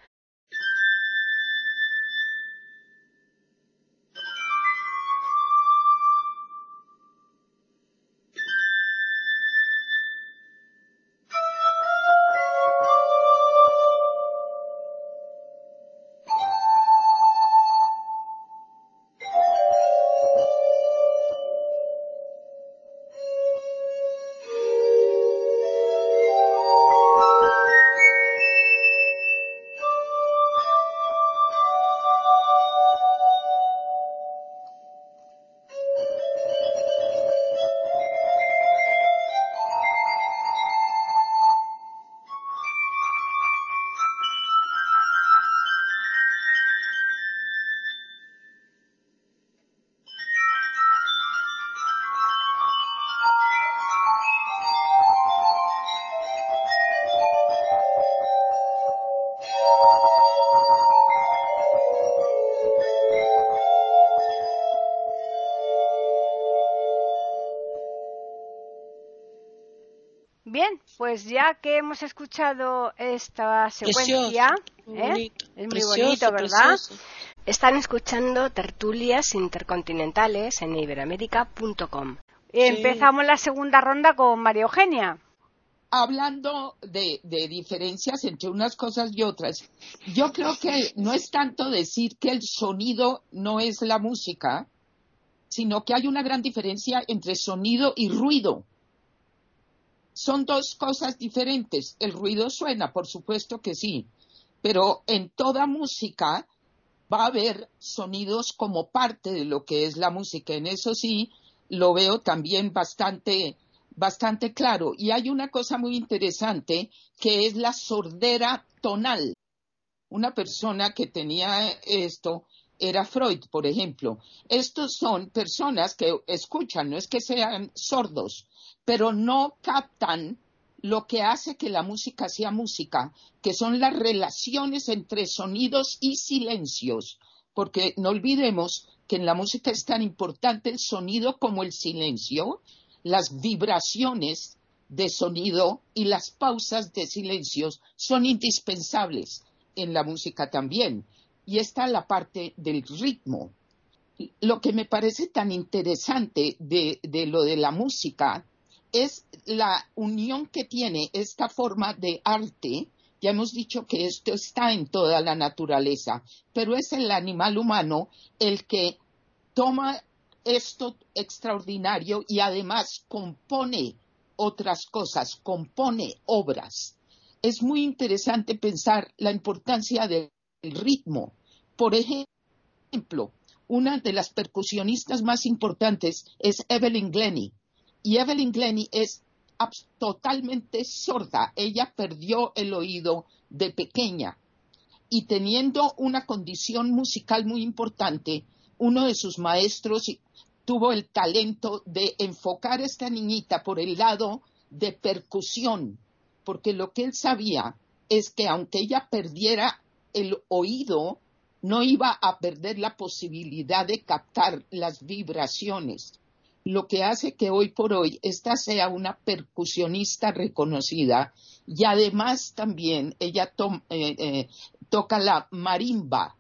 Pues ya que hemos escuchado esta secuencia, ¿eh? es muy bonito, ¿verdad? Están escuchando tertulias intercontinentales en iberamérica.com. Empezamos la segunda ronda con María Eugenia. Hablando de, de diferencias entre unas cosas y otras, yo creo que no es tanto decir que el sonido no es la música, sino que hay una gran diferencia entre sonido y ruido son dos cosas diferentes. El ruido suena, por supuesto que sí, pero en toda música va a haber sonidos como parte de lo que es la música. En eso sí lo veo también bastante, bastante claro. Y hay una cosa muy interesante que es la sordera tonal. Una persona que tenía esto era Freud, por ejemplo. Estos son personas que escuchan, no es que sean sordos, pero no captan lo que hace que la música sea música, que son las relaciones entre sonidos y silencios, porque no olvidemos que en la música es tan importante el sonido como el silencio, las vibraciones de sonido y las pausas de silencios son indispensables en la música también. Y está la parte del ritmo. lo que me parece tan interesante de, lo de la música es la unión que tiene esta forma de arte. Ya hemos dicho que esto está en toda la naturaleza, pero es el animal humano el que toma esto extraordinario y además compone otras cosas, compone obras. Es muy interesante pensar la importancia del ritmo. Por ejemplo, una de las percusionistas más importantes es Evelyn Glennie. Y Evelyn Glennie es totalmente sorda. Ella perdió el oído de pequeña. Y teniendo una condición musical muy importante, uno de sus maestros tuvo el talento de enfocar a esta niñita por el lado de percusión, porque lo que él sabía es que aunque ella perdiera el oído, no iba a perder la posibilidad de captar las vibraciones, lo que hace que hoy por hoy esta sea una percusionista reconocida y además también ella eh, eh, toca la marimba,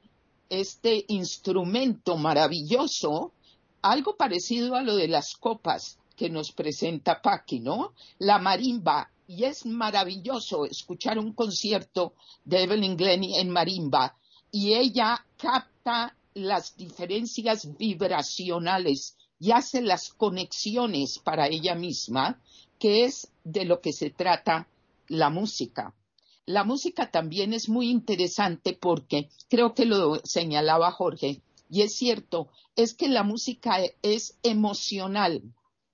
este instrumento maravilloso algo parecido a lo de las copas que nos presenta Paqui, ¿no? La marimba, y es maravilloso escuchar un concierto de Evelyn Glennie en marimba, y ella capta las diferencias vibracionales y hace las conexiones para ella misma, que es de lo que se trata la música. La música también es muy interesante porque creo que lo señalaba Jorge, y es cierto, es que la música es emocional,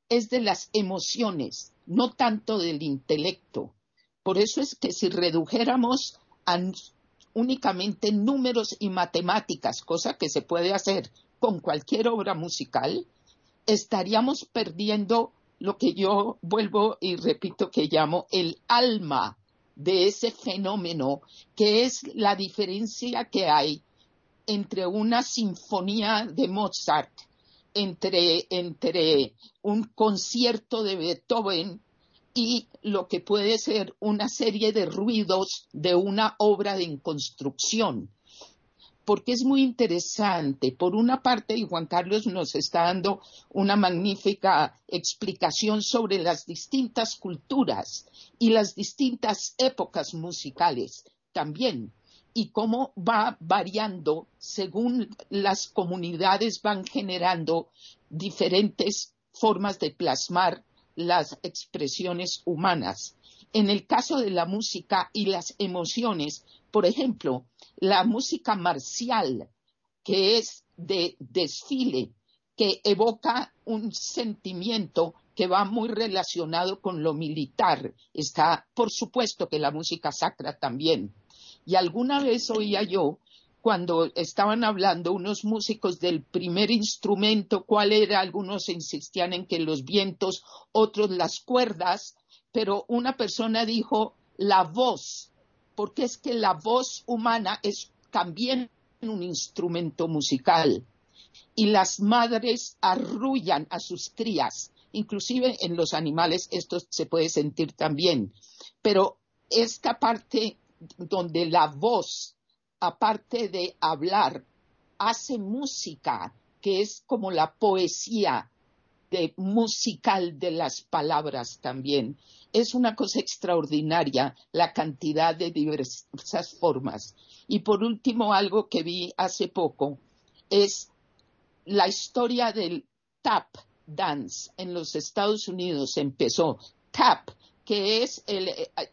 es de las emociones, no tanto del intelecto. Por eso es que si redujéramos a únicamente números y matemáticas, cosa que se puede hacer con cualquier obra musical, estaríamos perdiendo lo que yo vuelvo y repito que llamo el alma de ese fenómeno, que es la diferencia que hay entre una sinfonía de Mozart, entre, entre un concierto de Beethoven y lo que puede ser una serie de ruidos de una obra de construcción. Porque es muy interesante. Por una parte, y Juan Carlos nos está dando una magnífica explicación sobre las distintas culturas y las distintas épocas musicales también y cómo va variando según las comunidades van generando diferentes formas de plasmar las expresiones humanas. En el caso de la música y las emociones, por ejemplo, la música marcial, que es de desfile, que evoca un sentimiento que va muy relacionado con lo militar. Está, por supuesto, que la música sacra también y alguna vez oía yo cuando estaban hablando unos músicos del primer instrumento, cuál era, algunos insistían en que los vientos, otros las cuerdas, pero una persona dijo la voz, porque es que la voz humana es también un instrumento musical. Y las madres arrullan a sus crías, inclusive en los animales esto se puede sentir también. Pero esta parte donde la voz, aparte de hablar, hace música, que es como la poesía de musical de las palabras también. Es una cosa extraordinaria la cantidad de diversas formas. Y por último, algo que vi hace poco es la historia del tap dance en los Estados Unidos. Empezó tap que es,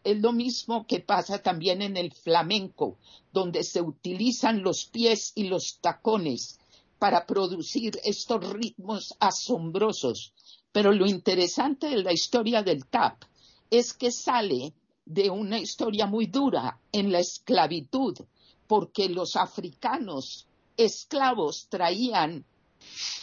lo mismo que pasa también en el flamenco, donde se utilizan los pies y los tacones para producir estos ritmos asombrosos. Pero lo interesante de la historia del tap es que sale de una historia muy dura en la esclavitud, porque los africanos esclavos traían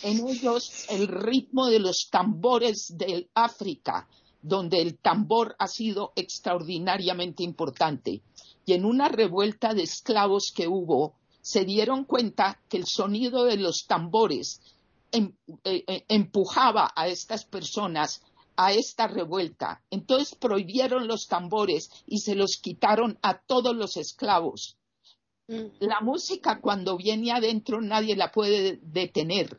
en ellos el ritmo de los tambores del África, donde el tambor ha sido extraordinariamente importante. Y en una revuelta de esclavos que hubo, se dieron cuenta que el sonido de los tambores em, eh, eh, empujaba a estas personas a esta revuelta. Entonces prohibieron los tambores y se los quitaron a todos los esclavos. La música cuando viene adentro nadie la puede detener.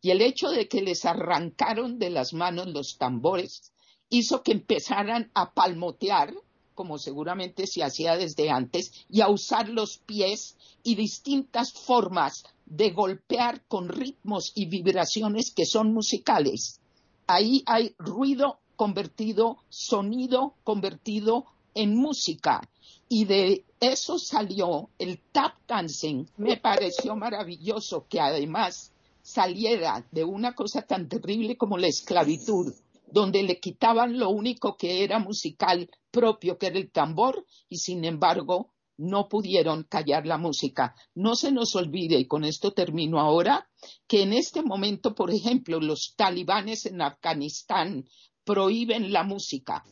Y el hecho de que les arrancaron de las manos los tambores hizo que empezaran a palmotear, como seguramente se hacía desde antes, y a usar los pies y distintas formas de golpear con ritmos y vibraciones que son musicales. Ahí hay ruido convertido, sonido convertido en música. Y de eso salió el tap dancing. Me pareció maravilloso que además saliera de una cosa tan terrible como la esclavitud, donde le quitaban lo único que era musical propio, que era el tambor, y sin embargo no pudieron callar la música. No se nos olvide, y con esto termino ahora, que en este momento, por ejemplo, los talibanes en Afganistán prohíben la música.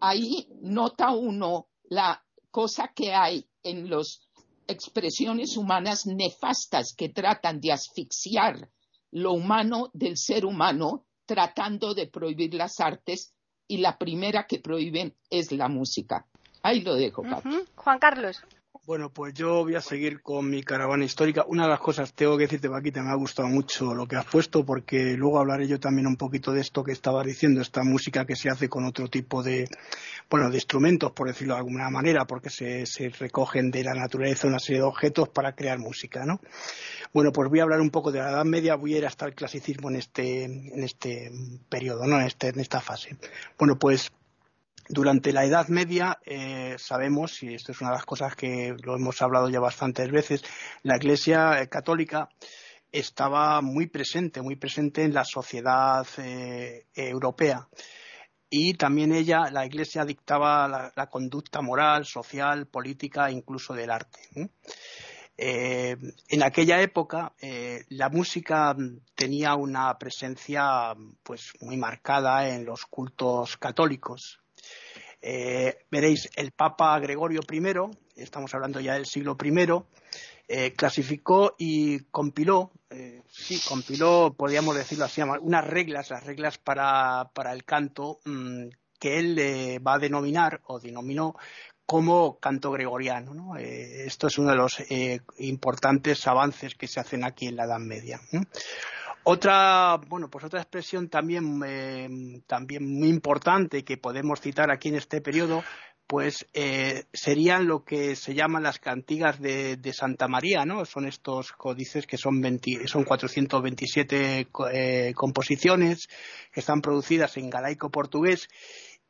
Ahí nota uno la cosa que hay en las expresiones humanas nefastas que tratan de asfixiar lo humano del ser humano, tratando de prohibir las artes, y la primera que prohíben es la música. Ahí lo dejo, Juan Carlos. Bueno, pues yo voy a seguir con mi caravana histórica. Una de las cosas, tengo que decirte, Paquita, me ha gustado mucho lo que has puesto, porque luego hablaré yo también un poquito de esto que estaba diciendo, esta música que se hace con otro tipo de, bueno, de instrumentos, por decirlo de alguna manera, porque se, se recogen de la naturaleza una serie de objetos para crear música, ¿no? Bueno, pues voy a hablar un poco de la Edad Media, voy a ir hasta el clasicismo en este, en este periodo, ¿no? En, este, en esta fase. Bueno, pues durante la Edad Media eh, sabemos, y esto es una de las cosas que lo hemos hablado ya bastantes veces, la Iglesia católica estaba muy presente, muy presente en la sociedad eh, europea. Y también ella, la Iglesia, dictaba la, conducta moral, social, política, incluso del arte. Eh, en aquella época la música tenía una presencia pues muy marcada en los cultos católicos eh, veréis, el Papa Gregorio I, estamos hablando ya del siglo I, eh, clasificó y compiló, eh, sí, compiló, podríamos decirlo así, unas reglas, las reglas para, el canto mm, que él va a denominar o denominó como canto gregoriano. esto es uno de los importantes avances que se hacen aquí en la Edad Media. Otra, bueno, pues otra expresión también, eh, también muy importante que podemos citar aquí en este periodo, pues eh, serían lo que se llaman las cantigas de, Santa María, ¿no? Son estos códices que son, 20, son 427 eh, composiciones que están producidas en galaico portugués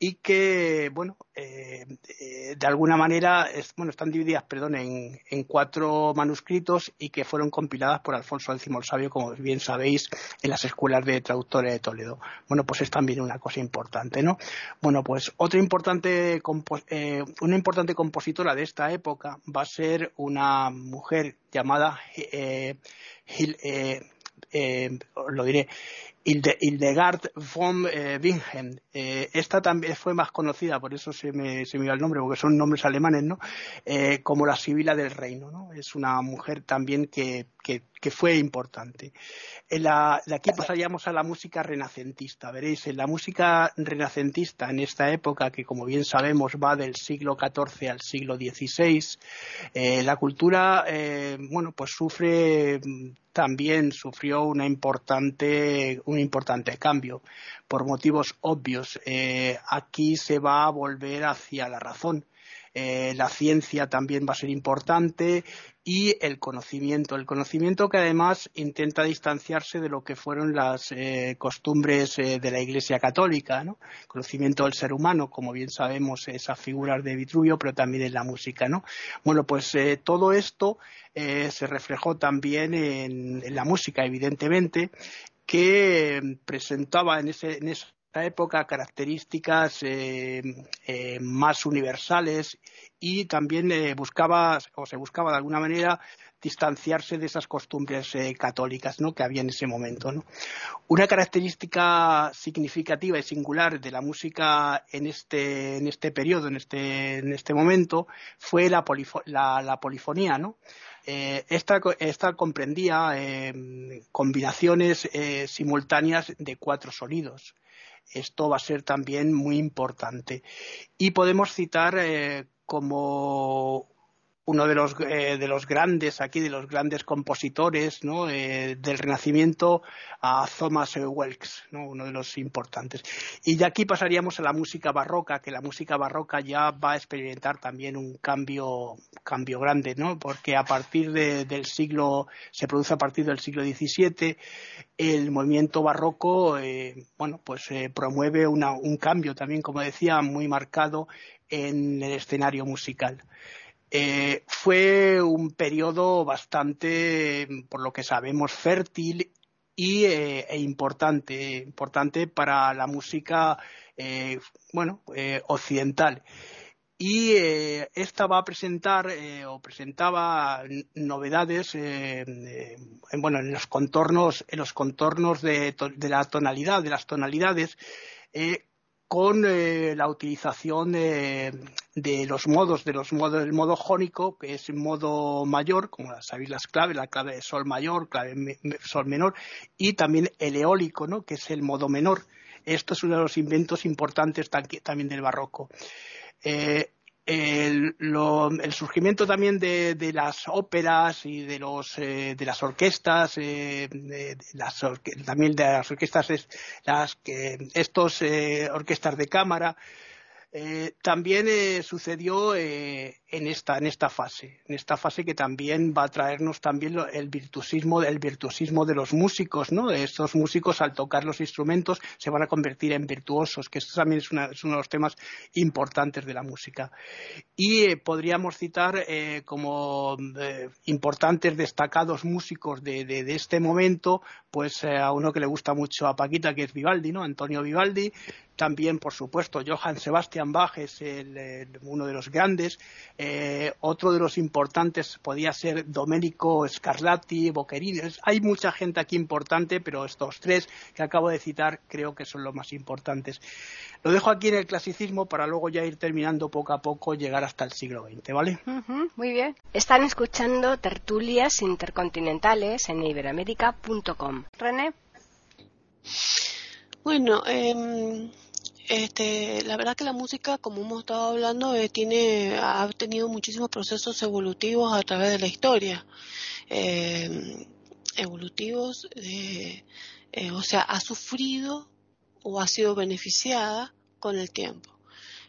y que, bueno, eh, eh, de alguna manera, bueno, están divididas, perdón, en, en, cuatro manuscritos y que fueron compiladas por Alfonso X el Sabio, como bien sabéis, en las escuelas de traductores de Toledo. Bueno, pues es también una cosa importante, ¿no? Bueno, pues otra importante, eh, una importante compositora de esta época va a ser una mujer llamada, lo diré, Hildegard von eh, Bingen. Eh, esta también fue más conocida, por eso se me, se me iba el nombre, porque son nombres alemanes, ¿no? Eh, como la Sibila del Reino, ¿no? Es una mujer también que, que, fue importante. En la, de aquí pasaríamos a la música renacentista. Veréis, en la música renacentista en esta época, que como bien sabemos va del siglo XIV al siglo XVI, la cultura, bueno, pues sufre también sufrió una importante, un importante cambio por motivos obvios. Eh, aquí se va a volver hacia la razón. Eh, la ciencia también va a ser importante y el conocimiento. El conocimiento que además intenta distanciarse de lo que fueron las eh, costumbres de la Iglesia Católica, ¿no? Conocimiento del ser humano, como bien sabemos, esas figuras de Vitruvio, pero también en la música, ¿no? Bueno, pues todo esto se reflejó también en, la música, evidentemente, que presentaba en, ese, en época características eh, eh, más universales y también eh, buscaba o se buscaba de alguna manera distanciarse de esas costumbres católicas ¿no? que había en ese momento. Una característica significativa y singular de la música en este, en este periodo, en este, en este momento, fue la, polifonía. ¿no? Eh, esta, comprendía combinaciones simultáneas de cuatro sonidos. Esto va a ser también muy importante. Y podemos citar como uno de los, eh, de los grandes aquí, de los grandes compositores ¿no? Eh, del Renacimiento, a Thomas Welks, ¿no? uno de los importantes. Y de aquí pasaríamos a la música barroca, que la música barroca ya va a experimentar también un cambio, cambio grande, ¿no? porque a partir del siglo, se produce a partir del siglo XVII, el movimiento barroco, eh, bueno, pues promueve un cambio también, como decía, muy marcado en el escenario musical. Eh, fue un periodo bastante, por lo que sabemos, fértil y, eh, e importante, importante para la música, eh, bueno, occidental. Y esta va a presentar o presentaba novedades, bueno, en los contornos, en los contornos de la tonalidad, de las tonalidades, con eh, la utilización de, los modos, de los modos, del modo jónico, que es modo mayor, como sabéis las claves, la clave de sol mayor, clave de sol menor, y también el eólico, ¿no? que es el modo menor. Esto es uno de los inventos importantes también del barroco. Eh, el, surgimiento también de, las óperas y de los eh, de las orquestas eh, también de las orquestas las que estos eh, orquestas de cámara también sucedió en esta, en esta fase, en esta fase que también va a traernos también el virtuosismo, el virtuosismo de los músicos, ¿no? Estos músicos al tocar los instrumentos se van a convertir en virtuosos, que esto también es, uno de los temas importantes de la música. Y eh, podríamos citar eh, como eh, importantes destacados músicos de, de, este momento, pues a uno que le gusta mucho a Paquita, que es Vivaldi, ¿no? Antonio Vivaldi, también, por supuesto, Johann Sebastian Bach es uno de los grandes, eh, otro de los importantes podía ser Domenico Scarlatti, Boccherini. Hay mucha gente aquí importante, pero estos tres que acabo de citar creo que son los más importantes. Lo dejo aquí en el clasicismo para luego ya ir terminando poco a poco, llegar hasta el siglo XX, ¿vale? muy bien. Están escuchando tertulias intercontinentales en iberamérica.com. René. Bueno, eh, este, la verdad que la música, como hemos estado hablando, eh, tiene, ha tenido muchísimos procesos evolutivos a través de la historia. Eh, evolutivos, eh, o sea, ha sufrido o ha sido beneficiada con el tiempo.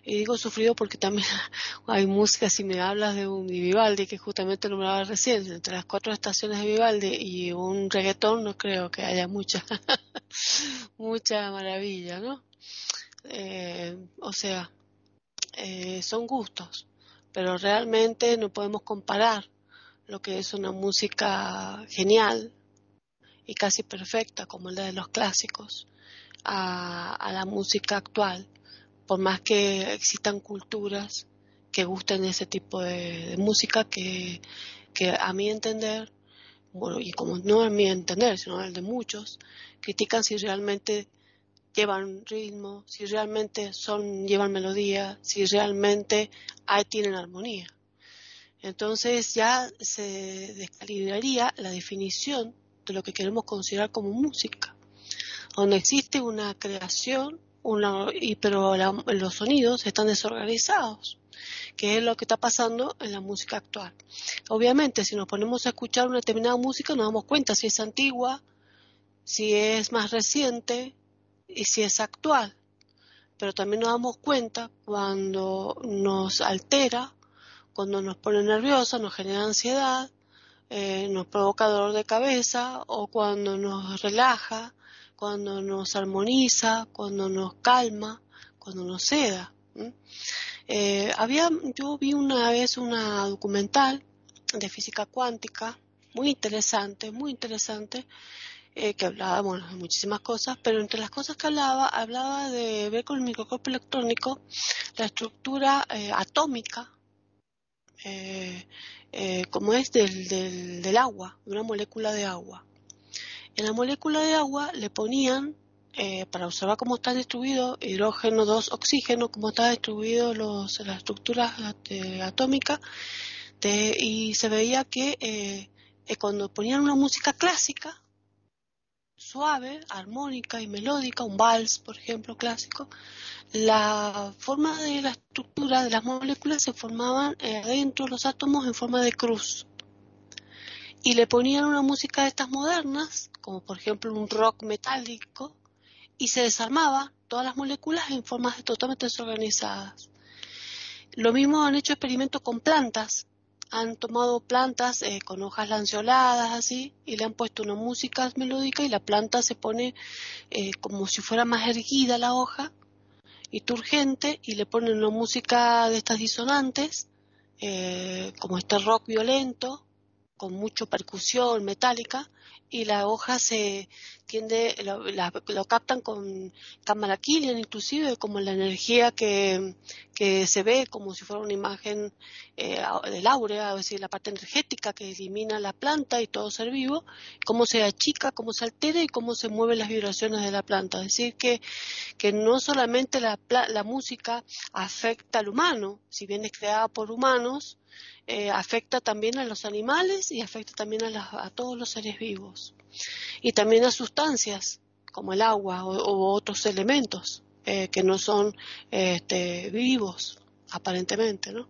Y digo sufrido porque también hay música, si me hablas de un Vivaldi, que justamente nombraba recién, entre las cuatro estaciones de Vivaldi y un reggaetón, no creo que haya mucha, mucha maravilla, ¿no? Eh, o sea, eh, son gustos, pero realmente no podemos comparar lo que es una música genial y casi perfecta como la de los clásicos a, la música actual, por más que existan culturas que gusten ese tipo de, música que, que a mi entender, bueno, y como no a mi entender, sino el de muchos, critican si realmente llevan ritmo, si realmente son, llevan melodía, si realmente hay, tienen armonía. Entonces ya se descalibraría la definición de lo que queremos considerar como música, donde existe una creación, una, y, pero los sonidos están desorganizados, que es lo que está pasando en la música actual. Obviamente, si nos ponemos a escuchar una determinada música, nos damos cuenta si es antigua, si es más reciente, y si es actual. Pero también nos damos cuenta cuando nos altera, cuando nos pone nerviosa, nos genera ansiedad, eh, nos provoca dolor de cabeza o cuando nos relaja, cuando nos armoniza, cuando nos calma, cuando nos seda. Eh, había, yo vi una vez una documental de física cuántica muy interesante, muy interesante, eh, que hablaba, bueno, de muchísimas cosas, pero entre las cosas que hablaba, hablaba de ver con el microscopio electrónico la estructura eh, atómica, eh, como es del, del, del, agua, de una molécula de agua. En la molécula de agua le ponían, para observar cómo está distribuido hidrógeno, dos, oxígeno, cómo está distribuido los, las estructuras atómicas, y se veía que cuando ponían una música clásica, suave, armónica y melódica, un vals, por ejemplo, clásico, la forma de la estructura de las moléculas se formaban eh, adentro de los átomos en forma de cruz. Y le ponían una música de estas modernas, como por ejemplo un rock metálico, y se desarmaba todas las moléculas en formas totalmente desorganizadas. Lo mismo han hecho experimentos con plantas. Han tomado plantas eh, con hojas lanceoladas así y le han puesto una música melódica y la planta se pone eh, como si fuera más erguida la hoja y turgente y le ponen una música de estas disonantes eh, como este rock violento con mucha percusión metálica y la hoja se tiende, lo, captan con cámara Killian inclusive, como la energía que, que se ve como si fuera una imagen eh, del áurea, es decir, la parte energética que elimina la planta y todo ser vivo, cómo se achica, cómo se altera y cómo se mueven las vibraciones de la planta. Es decir, que, que no solamente la, la música afecta al humano, si bien es creada por humanos, eh, afecta también a los animales y afecta también a, todos los seres vivos. Y también a sustancias como el agua o, otros elementos eh, que no son este, vivos, aparentemente, ¿no?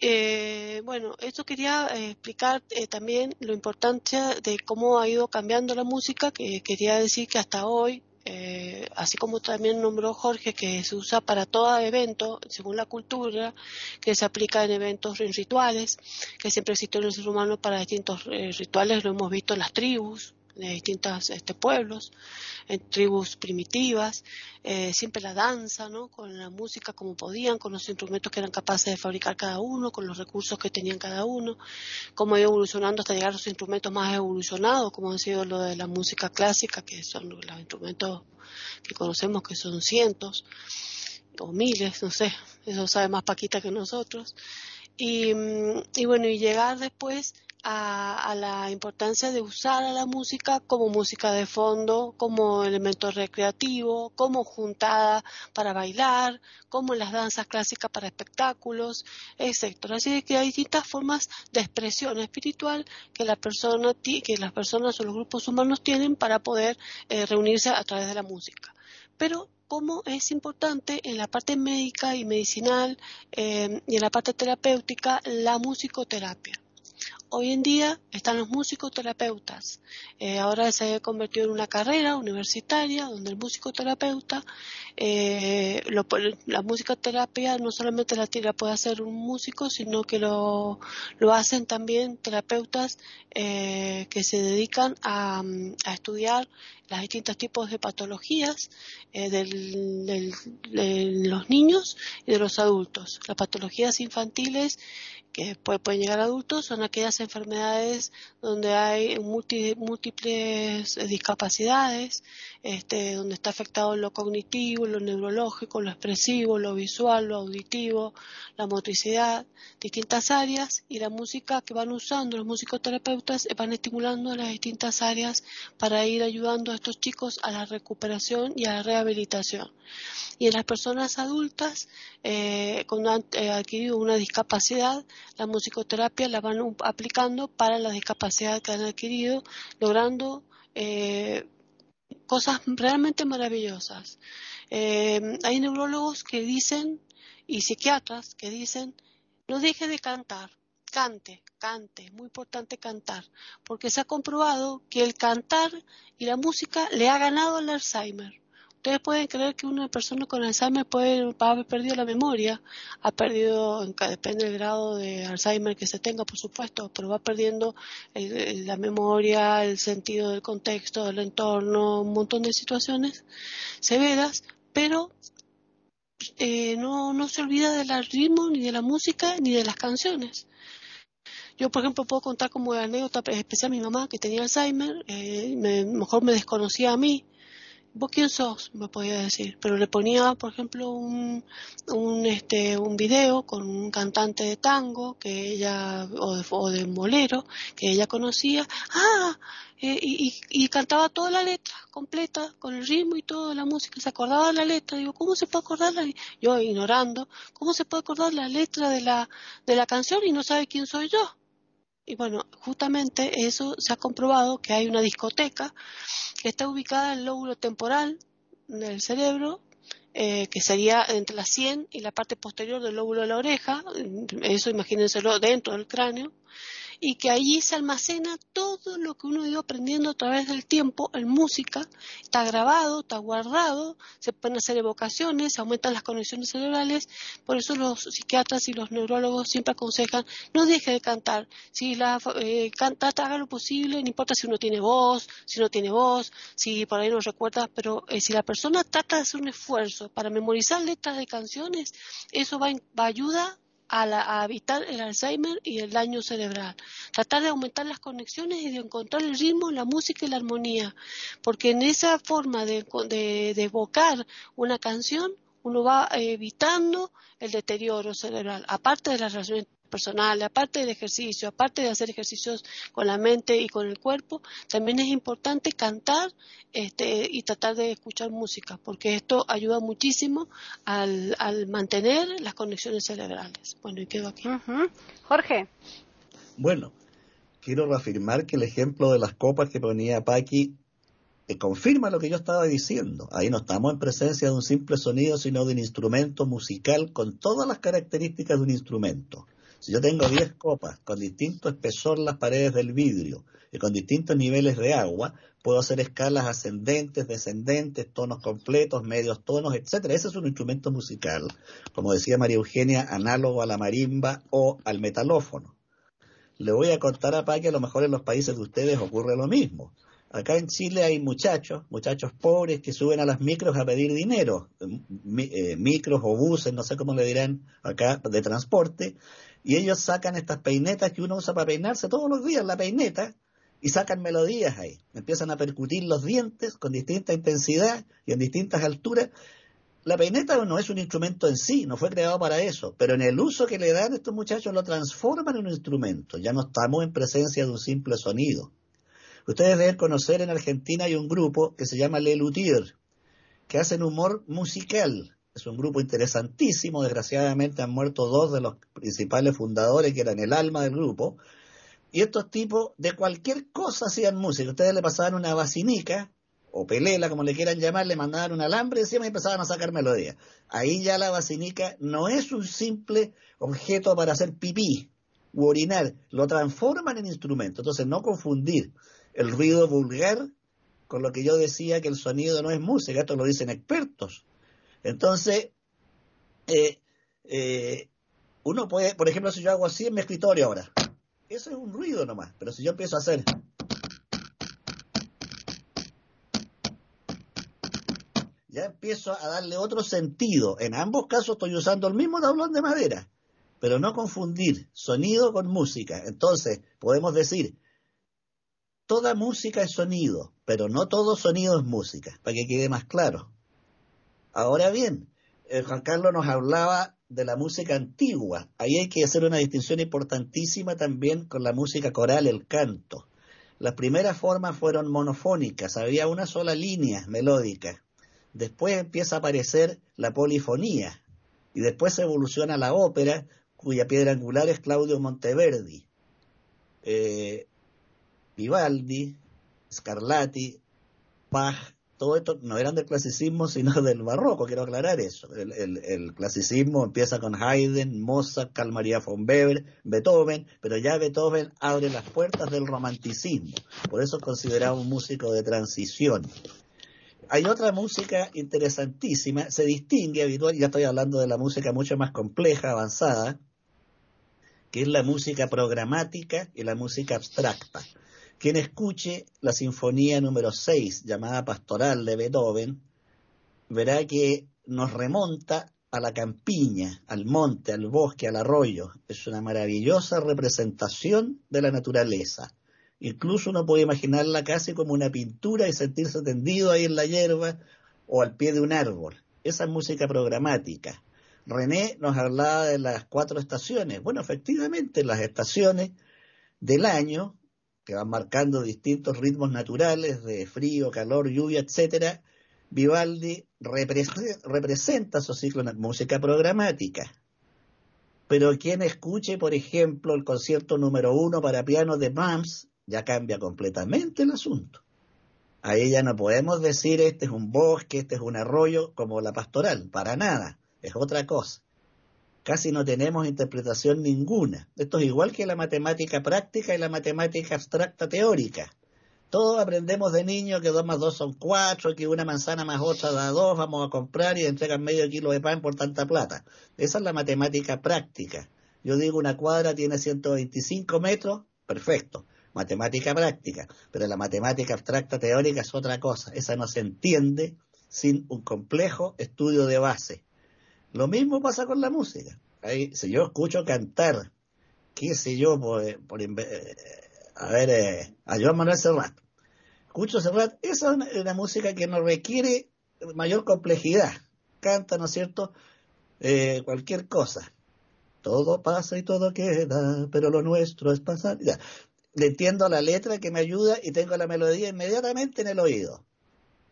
Eh, bueno, esto quería explicar también lo importante de cómo ha ido cambiando la música, que quería decir que hasta hoy eh, así como también nombró Jorge, que se usa para todo evento, según la cultura, que se aplica en eventos en rituales, que siempre existe en el ser humano para distintos eh, rituales, lo hemos visto en las tribus, de distintos este, pueblos, en tribus primitivas, eh, siempre la danza, ¿no? con la música como podían, con los instrumentos que eran capaces de fabricar cada uno, con los recursos que tenían cada uno, cómo iba evolucionando hasta llegar a los instrumentos más evolucionados, como han sido lo de la música clásica, que son los instrumentos que conocemos que son cientos o miles, no sé, eso sabe más Paquita que nosotros. Y, mm, y bueno, y llegar después a, la importancia de usar a la música como música de fondo, como elemento recreativo, como juntada para bailar, como las danzas clásicas para espectáculos, etc. Así que hay distintas formas de expresión espiritual que la persona que las personas o los grupos humanos tienen para poder eh, reunirse a través de la música. Pero como es importante en la parte médica y medicinal eh, y en la parte terapéutica la musicoterapia hoy en día están los musicoterapeutas. Eh, ahora se ha convertido en una carrera universitaria donde el musicoterapeuta, eh, la musicoterapia no solamente la, puede hacer un músico, sino que lo, hacen también terapeutas eh, que se dedican a, estudiar los distintos tipos de patologías de los niños y de los adultos. Las patologías infantiles que pueden llegar a adultos son aquellas enfermedades donde hay múltiples discapacidades, este, donde está afectado lo cognitivo, lo neurológico, lo expresivo, lo visual, lo auditivo, la motricidad, distintas áreas y la música que van usando los musicoterapeutas van estimulando las distintas áreas para ir ayudando a estos chicos a la recuperación y a la rehabilitación. Y en las personas adultas, eh, cuando han eh, adquirido una discapacidad, la musicoterapia la van aplicando para la discapacidad que han adquirido, logrando eh, cosas realmente maravillosas. Eh, hay neurólogos que dicen y psiquiatras que dicen no deje de cantar, cante, cante, muy importante cantar, porque se ha comprobado que el cantar y la música le ha ganado el Alzheimer. Ustedes pueden creer que una persona con Alzheimer puede haber perdido la memoria, ha perdido, depende del grado de Alzheimer que se tenga, por supuesto, pero va perdiendo la memoria, el sentido del contexto, del entorno, un montón de situaciones severas, pero eh, no, no se olvida del ritmo, ni de la música, ni de las canciones. Yo, por ejemplo, puedo contar como anécdota especial a mi mamá que tenía Alzheimer, eh, mejor me desconocía a mí, ¿Vos quién sos? Me podía decir. Pero le ponía, por ejemplo, un, un, este, un video con un cantante de tango que ella, o de, o de bolero, que ella conocía. ¡Ah! Eh, y, y, cantaba toda la letra completa, con el ritmo y toda la música. Se acordaba de la letra. Digo, ¿cómo se puede acordar la Yo ignorando, ¿cómo se puede acordar la letra de la, de la canción y no sabe quién soy yo? Y bueno, justamente eso se ha comprobado que hay una discoteca que está ubicada en el lóbulo temporal del cerebro, eh, que sería entre la sien y la parte posterior del lóbulo de la oreja, eso imagínenselo dentro del cráneo, y que allí se almacena todo lo que uno ha ido aprendiendo a través del tiempo en música, está grabado, está guardado, se pueden hacer evocaciones, aumentan las conexiones cerebrales, por eso los psiquiatras y los neurólogos siempre aconsejan no deje de cantar, si la eh, canta, haga lo posible, no importa si uno tiene voz, si no tiene voz, si por ahí no recuerda, pero eh, si la persona trata de hacer un esfuerzo para memorizar letras de canciones, eso va, va a ayudar a, evitar el Alzheimer y el daño cerebral. Tratar de aumentar las conexiones y de encontrar el ritmo, la música y la armonía, porque en esa forma de, de, de evocar una canción uno va evitando el deterioro cerebral, aparte de las relaciones personal, aparte del ejercicio, aparte de hacer ejercicios con la mente y con el cuerpo, también es importante cantar este, y tratar de escuchar música, porque esto ayuda muchísimo al, mantener las conexiones cerebrales. Bueno, y quedo aquí. Jorge. Bueno, quiero reafirmar que el ejemplo de las copas que ponía Paqui eh, confirma lo que yo estaba diciendo. Ahí no estamos en presencia de un simple sonido, sino de un instrumento musical con todas las características de un instrumento. Si yo tengo 10 copas con distinto espesor las paredes del vidrio y con distintos niveles de agua, puedo hacer escalas ascendentes, descendentes, tonos completos, medios tonos, etcétera. Ese es un instrumento musical, como decía María Eugenia, análogo a la marimba o al metalófono. Le voy a contar a Paqui, a lo mejor en los países de ustedes ocurre lo mismo. Acá en Chile hay muchachos, muchachos pobres que suben a las micros a pedir dinero, eh, micros o buses, no sé cómo le dirán acá, de transporte, y ellos sacan estas peinetas que uno usa para peinarse todos los días, la peineta, y sacan melodías ahí. Empiezan a percutir los dientes con distinta intensidad y en distintas alturas. La peineta no es un instrumento en sí, no fue creado para eso, pero en el uso que le dan estos muchachos lo transforman en un instrumento. Ya no estamos en presencia de un simple sonido. Ustedes deben conocer en Argentina hay un grupo que se llama Le Luthier, que hacen humor musical. Es un grupo interesantísimo, desgraciadamente han muerto dos de los principales fundadores que eran el alma del grupo. Y estos tipos de cualquier cosa hacían música. Ustedes le pasaban una basinica, o pelela, como le quieran llamar, le mandaban un alambre encima y empezaban a sacar melodías. Ahí ya la basinica no es un simple objeto para hacer pipí u orinar, lo transforman en instrumento. Entonces, no confundir el ruido vulgar con lo que yo decía que el sonido no es música, esto lo dicen expertos. Entonces, eh, eh, uno puede, por ejemplo, si yo hago así en mi escritorio ahora, eso es un ruido nomás, pero si yo empiezo a hacer... Ya empiezo a darle otro sentido. En ambos casos estoy usando el mismo tablón de madera, pero no confundir sonido con música. Entonces, podemos decir, toda música es sonido, pero no todo sonido es música, para que quede más claro. Ahora bien, eh, Juan Carlos nos hablaba de la música antigua. Ahí hay que hacer una distinción importantísima también con la música coral, el canto. Las primeras formas fueron monofónicas, había una sola línea melódica. Después empieza a aparecer la polifonía y después evoluciona la ópera, cuya piedra angular es Claudio Monteverdi. Eh, Vivaldi, Scarlatti, Bach, todo esto no eran del clasicismo, sino del barroco, quiero aclarar eso. El, clasicismo empieza con Haydn, Mozart, Carl Maria von Weber, Beethoven, pero ya Beethoven abre las puertas del romanticismo. Por eso es considerado un músico de transición. Hay otra música interesantísima, se distingue habitual, ya estoy hablando de la música mucho más compleja, avanzada, que es la música programática y la música abstracta. Quien escuche la sinfonía número 6, llamada Pastoral de Beethoven, verá que nos remonta a la campiña, al monte, al bosque, al arroyo. Es una maravillosa representación de la naturaleza. Incluso uno puede imaginarla casi como una pintura y sentirse tendido ahí en la hierba o al pie de un árbol. Esa es música programática. René nos hablaba de las cuatro estaciones. Bueno, efectivamente, las estaciones del año que van marcando distintos ritmos naturales de frío, calor, lluvia, etcétera, Vivaldi representa su ciclo en música programática. Pero quien escuche, por ejemplo, el concierto número uno para piano de Brahms, ya cambia completamente el asunto. Ahí ya no podemos decir este es un bosque, este es un arroyo, como la pastoral, para nada, es otra cosa. Casi no tenemos interpretación ninguna. Esto es igual que la matemática práctica y la matemática abstracta teórica. Todos aprendemos de niño que dos más dos son cuatro, que una manzana más otra da dos, vamos a comprar y entregan medio kilo de pan por tanta plata. Esa es la matemática práctica. Yo digo una cuadra tiene 125 metros, perfecto matemática práctica, pero la matemática abstracta teórica es otra cosa, esa no se entiende sin un complejo estudio de base. Lo mismo pasa con la música. Si yo escucho cantar, qué sé yo, por, por eh, a ver, eh, a Joan Manuel Serrat, escucho Serrat, esa es una, música que no requiere mayor complejidad. Canta, ¿no es cierto?, eh, cualquier cosa. Todo pasa y todo queda, pero lo nuestro es pasar. Ya le entiendo la letra que me ayuda y tengo la melodía inmediatamente en el oído.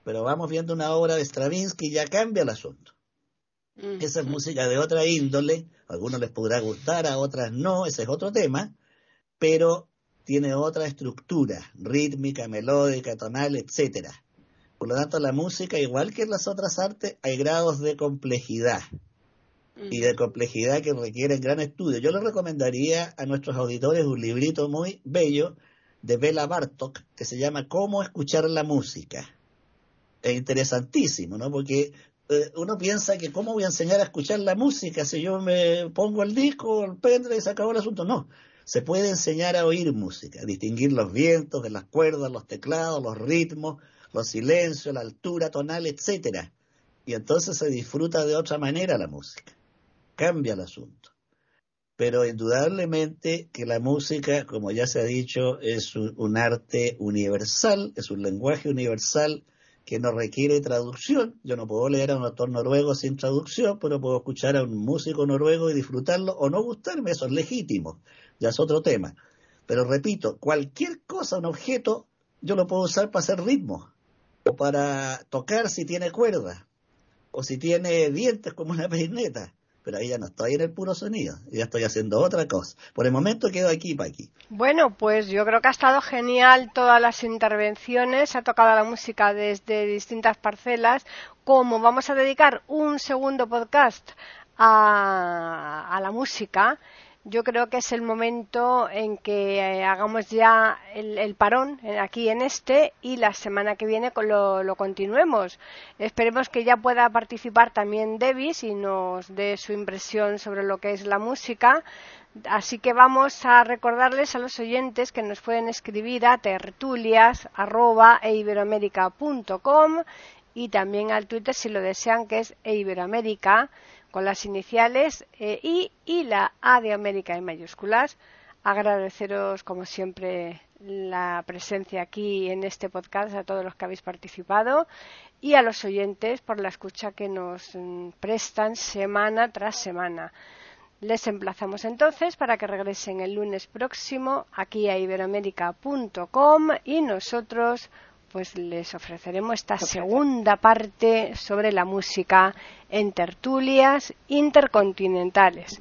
Pero vamos viendo una obra de Stravinsky y ya cambia el asunto. Esa es música de otra índole, a algunos les podrá gustar, a otras no, ese es otro tema, pero tiene otra estructura, rítmica, melódica, tonal, etcétera. Por lo tanto, la música, igual que en las otras artes, hay grados de complejidad y de complejidad que requieren gran estudio. Yo le recomendaría a nuestros auditores un librito muy bello de Bela Bartok que se llama Cómo escuchar la música. Es interesantísimo, ¿no? Porque eh, uno piensa que cómo voy a enseñar a escuchar la música si yo me pongo el disco, el pendrive y se acabó el asunto. No, se puede enseñar a oír música, a distinguir los vientos de las cuerdas, los teclados, los ritmos, los silencios, la altura tonal, etcétera. Y entonces se disfruta de otra manera la música cambia el asunto. Pero indudablemente que la música, como ya se ha dicho, es un, arte universal, es un lenguaje universal que no requiere traducción. Yo no puedo leer a un autor noruego sin traducción, pero puedo escuchar a un músico noruego y disfrutarlo o no gustarme, eso es legítimo, ya es otro tema. Pero repito, cualquier cosa, un objeto, yo lo puedo usar para hacer ritmo, o para tocar si tiene cuerda, o si tiene dientes como una peineta pero ahí ya no estoy en el puro sonido, ya estoy haciendo otra cosa. Por el momento quedo aquí para aquí. Bueno, pues yo creo que ha estado genial todas las intervenciones, ha tocado la música desde distintas parcelas. Como vamos a dedicar un segundo podcast a, a la música, yo creo que es el momento en que eh, hagamos ya el, parón aquí en este y la semana que viene lo, lo, continuemos. Esperemos que ya pueda participar también Davis y nos dé su impresión sobre lo que es la música. Así que vamos a recordarles a los oyentes que nos pueden escribir a tertulias.eiberoamerica.com y también al Twitter si lo desean que es eiberoamerica con las iniciales eh, I y la A de América en mayúsculas. Agradeceros, como siempre, la presencia aquí en este podcast a todos los que habéis participado y a los oyentes por la escucha que nos mm, prestan semana tras semana. Les emplazamos entonces para que regresen el lunes próximo aquí a iberoamérica.com y nosotros pues les ofreceremos esta segunda parte sobre la música en tertulias intercontinentales.